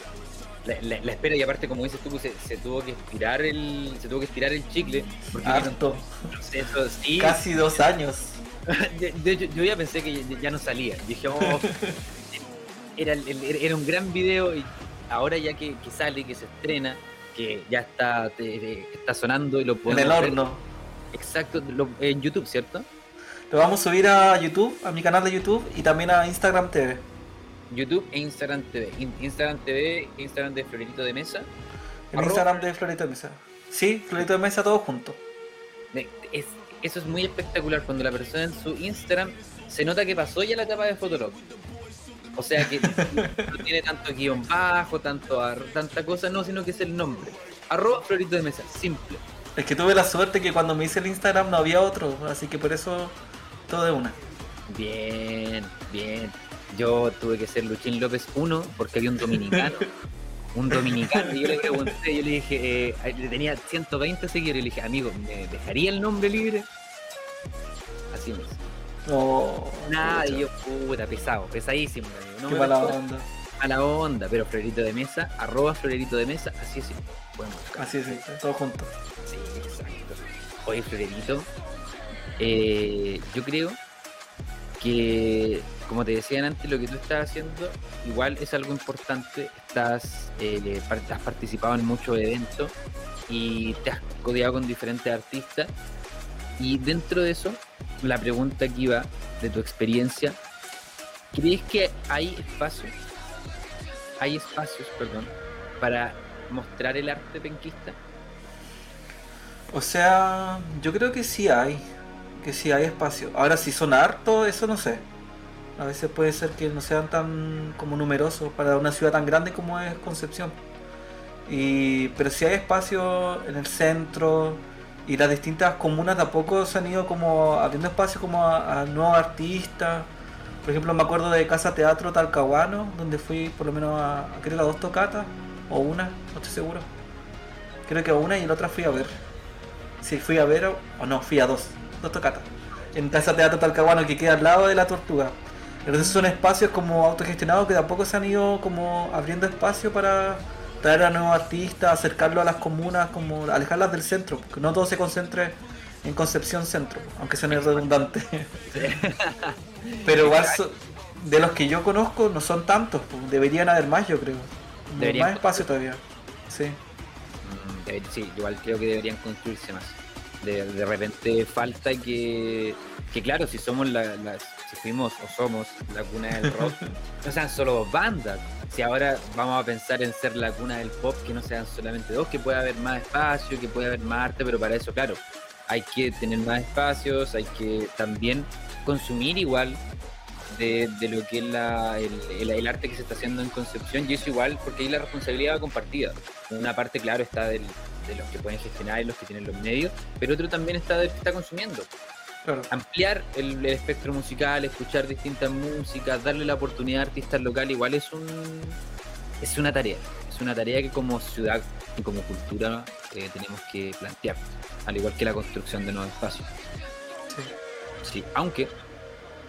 La, la- la espera y aparte como dices tú pues, se, se tuvo que estirar el se tuvo que estirar el chicle porque Harto. proceso sí Casi dos años. de, de hecho yo ya pensé que ya, ya no salía dije oh, era, era un gran video y ahora ya que, que sale que se estrena que ya está te- está sonando y lo En el ver. horno. exacto lo- en YouTube cierto Lo vamos a subir a YouTube, a mi canal de YouTube y también a Instagram TV. YouTube e Instagram TV In- Instagram TV Instagram de Florerito de Mesa Arroba- Instagram de Florito de Mesa. Sí, Florito de Mesa. De- es- eso es muy espectacular cuando la persona en su Instagram se nota que pasó ya la etapa de Fotolog. O sea que no tiene tanto guion bajo, tanto tanta cosa, no, sino que es el nombre. Arroba Florito de Mesa, simple. Es que tuve la suerte que cuando me hice el Instagram no había otro, así que por eso todo de una. Bien, bien. Yo tuve que ser Luchín López 1 porque había un dominicano. Un dominicano. Y yo le pregunté, yo le dije, eh, le tenía 120 seguidores. Y le dije, amigo, ¿me dejaría el nombre libre? Así mismo. No, Nada, pucha, y yo, puta, pesado, pesadísimo, amigo. No qué me mala onda. a la onda, pero Florerito de Mesa, arroba Florerito de Mesa, así es. Bueno, Así es, sí, todos juntos. sí, exacto. Oye, Florerito, eh, yo creo que, como te decían antes, lo que tú estás haciendo igual es algo importante. Estás, eh, has participado en muchos eventos y te has codeado con diferentes artistas. Y dentro de eso, la pregunta que iba de tu experiencia, ¿crees que hay espacios, hay espacios, perdón, para mostrar el arte penquista? O sea, yo creo que sí hay, que sí hay espacio. Ahora, si son hartos, eso no sé. A veces puede ser que no sean tan como numerosos para una ciudad tan grande como es Concepción. Y, pero sí hay espacio en el centro y las distintas comunas de a poco se han ido como abriendo espacio como a, nuevos artistas. Por ejemplo, me acuerdo de Casa Teatro Talcahuano, donde fui por lo menos a, a creo a dos tocatas, o una, no estoy seguro. Creo que a una y la otra fui a ver. Si fui a ver o, o no, fui a dos, dos tocatas. En Casa Teatro Talcahuano que queda al lado de la Tortuga. Entonces son espacios como autogestionados que de a poco se han ido como abriendo espacio para traer a nuevos artistas, acercarlo a las comunas, como alejarlas del centro, porque no todo se concentre en Concepción Centro, aunque suene redundante. Pero igual so- de los que yo conozco no son tantos, pues, deberían haber más yo creo. Deberían más espacio todavía. Sí. Mm, sí, igual creo que deberían construirse más. De, de repente falta que, que claro, si somos la, las- fuimos o somos la cuna del rock, no sean solo bandas. Si ahora vamos a pensar en ser la cuna del pop, que no sean solamente dos, que pueda haber más espacio, que pueda haber más arte, pero para eso, claro, hay que tener más espacios, hay que también consumir igual de, lo que es la, el, el- el arte que se está haciendo en Concepción, y eso igual, porque ahí la responsabilidad va compartida. Una parte, claro, está del- de los que pueden gestionar y los que tienen los medios, pero otro también está del que está consumiendo. Claro. Ampliar el, el espectro musical, escuchar distintas músicas, darle la oportunidad a artistas locales, igual es un es una tarea. Es una tarea que como ciudad y como cultura eh, tenemos que plantear, al igual que la construcción de nuevos espacios. Sí. Sí, aunque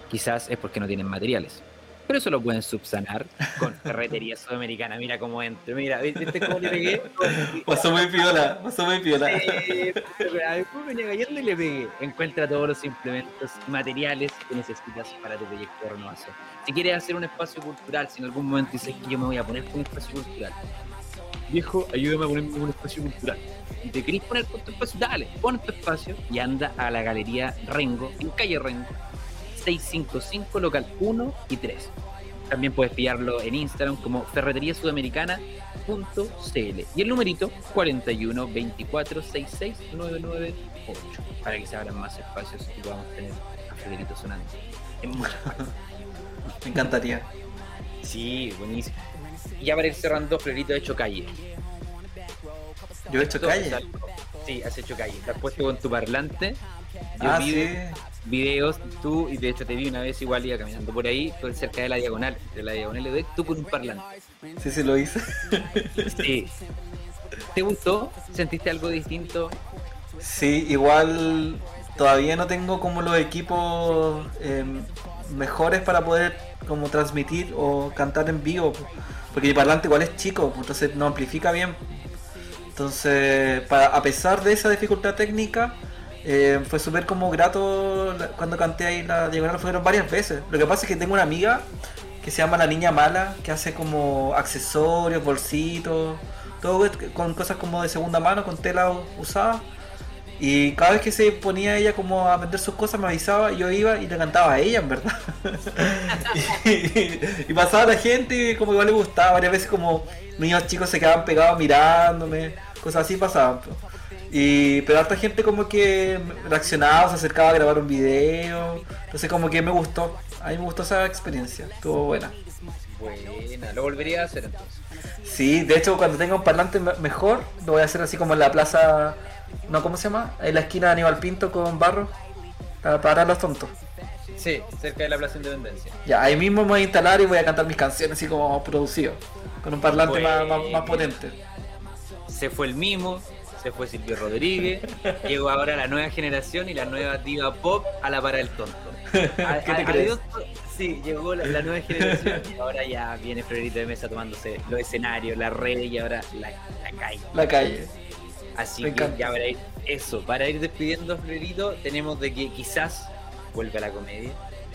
quizás es porque no tienen materiales. Pero eso lo pueden subsanar con ferretería sudamericana. Mira cómo entro, mira, ¿viste cómo le pegué? Pasó muy piola, pasó muy piola. Eh, después venía cayendo y le pegué. Encuentra todos los implementos y materiales que necesitas para tu proyecto de renovación. Si quieres hacer un espacio cultural, si en algún momento dices que yo me voy a poner con un espacio cultural, viejo, ayúdame a ponerme un espacio cultural. Y te querés poner con tu espacio, dale, pon tu espacio y anda a la galería Rengo, en calle Rengo, 655, local 1 y 3. También puedes pillarlo en Instagram como ferreteriasudameriCana.cl y el numerito 41 24 66 998 para que se abran más espacios y podamos tener a Federico sonando en muchas partes. Me encantaría. Sí, buenísimo. Y ya para ir cerrando, Florito ha hecho calle. Yo he hecho calle. Sí, has hecho calle. Te has puesto con tu parlante. Yo Ah, vi sí. Videos, tú, y de hecho te vi una vez igual, iba caminando por ahí, por cerca de la diagonal, de la diagonal de tú con un parlante. Sí, sí, lo hice. Sí. ¿Te gustó? ¿Sentiste algo distinto? Sí, igual todavía no tengo como los equipos eh, mejores para poder como transmitir o cantar en vivo, po. porque mi parlante igual es chico, entonces no amplifica bien. Entonces, para, a pesar de esa dificultad técnica, eh, fue súper como grato cuando canté ahí la diagonal, fueron varias veces. Lo que pasa es que tengo una amiga que se llama La Niña Mala, que hace como accesorios, bolsitos, todo con cosas como de segunda mano, con tela usada. Y cada vez que se ponía ella como a vender sus cosas me avisaba, y yo iba y le cantaba a ella, en verdad. y, pasaba la gente y como igual le gustaba, varias veces como niños chicos se quedaban pegados mirándome, cosas así pasaban. po. Y, pero harta gente como que reaccionaba, se acercaba a grabar un video, entonces como que me gustó, a mí me gustó esa experiencia, estuvo buena. Buena, lo volvería a hacer entonces. Sí, de hecho cuando tenga un parlante me- mejor, lo voy a hacer así como en la plaza, no, ¿cómo se llama? En la esquina de Aníbal Pinto con barro, para parar los tontos. Sí, cerca de la Plaza Independencia. Ya, ahí mismo me voy a instalar y voy a cantar mis canciones así como producido, con un parlante más, más- más potente. Se fue el mimo, se fue Silvio Rodríguez, llegó ahora la nueva generación y la nueva diva pop a la para del tonto. A- ¿Qué te a- crees? adiós, Sí, llegó la, la nueva generación y ahora ya viene Florito de Mesa tomándose los escenarios, la red y ahora la, la calle. La calle. Así Me que encanta. ya para ir, eso, para ir despidiendo a Florito, tenemos de que quizás vuelva a la comedia.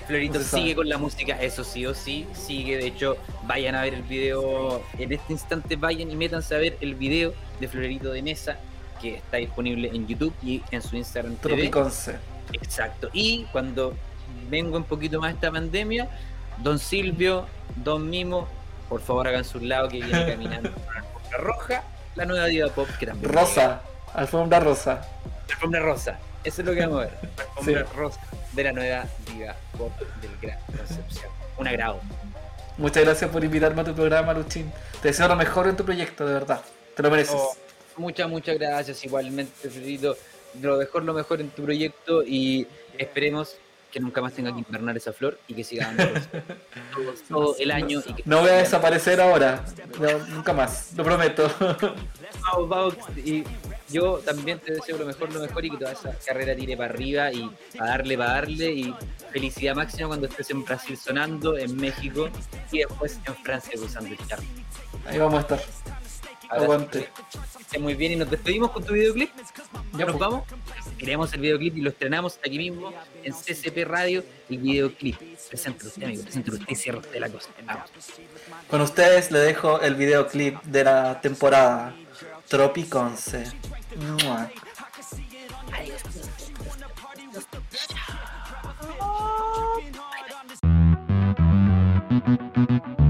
Florito sigue con la música, eso sí o sí, sigue. De hecho, vayan a ver el video. En este instante, vayan y métanse a ver el video de Florito de Mesa, que está disponible en YouTube y en su Instagram. Tropiconce. Exacto. Y cuando venga un poquito más esta pandemia, Don Silvio, Don Mimo, por favor hagan su lado que viene caminando por la alfombra roja, la nueva diva pop que también. Rosa, alfombra rosa. Alfombra rosa. Eso es lo que vamos a ver. La alfombra Sí. rosa de la nueva diva pop del Gran Concepción. Un agrado. Muchas gracias por invitarme a tu programa, Luchín. Te deseo lo mejor en tu proyecto, de verdad. Te lo mereces. Oh, muchas, muchas gracias. Igualmente, Florito, lo mejor, lo mejor en tu proyecto y esperemos que nunca más tenga que invernar esa flor y que siga dando todo, todo el año. Y que No voy a desaparecer ahora. No, nunca más, lo prometo. Vamos, vamos. Y yo también te deseo lo mejor, lo mejor y que toda esa carrera tire para arriba y a darle, para darle. Y felicidad máxima cuando estés en Brasil sonando, en México y después en Francia cruzando el charco. Ahí vamos a estar. Aguante. muy bien y nos despedimos con tu videoclip. Ya, nos pues. vamos. Creamos el videoclip y lo estrenamos aquí mismo en CCP Radio. El videoclip. Presente usted, amigo. Presente usted y cierra usted la cosa. Vamos. Con ustedes le dejo el videoclip de la temporada Tropiconce. Mua. Las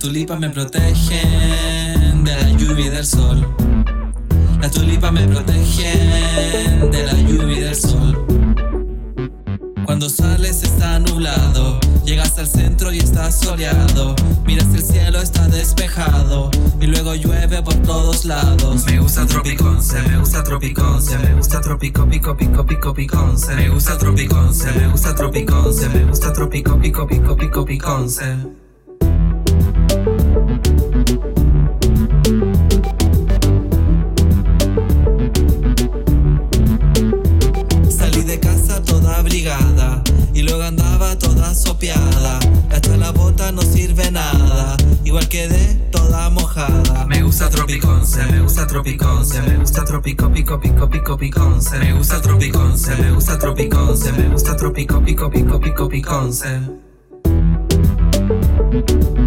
tulipas me protegen de la lluvia y del sol. Las tulipas me protegen de la lluvia y del sol. Cuando sales está nublado, llegas al centro y está soleado. Miras el cielo está despejado y luego llueve por todos lados. Me gusta Tropiconce, me gusta Tropiconce, me gusta Tropico, pico, pico, pico, piconce. Me gusta Tropiconce, me gusta Tropiconce, me gusta Tropico, pico, pico, pico, piconce. Tropiconce, me gusta Tropiconce, me gusta Tropico, pico, pico, pico, piconce. Me gusta Tropiconce, me gusta Tropiconce, me gusta Tropico, pico, pico, pico, piconce. Tropical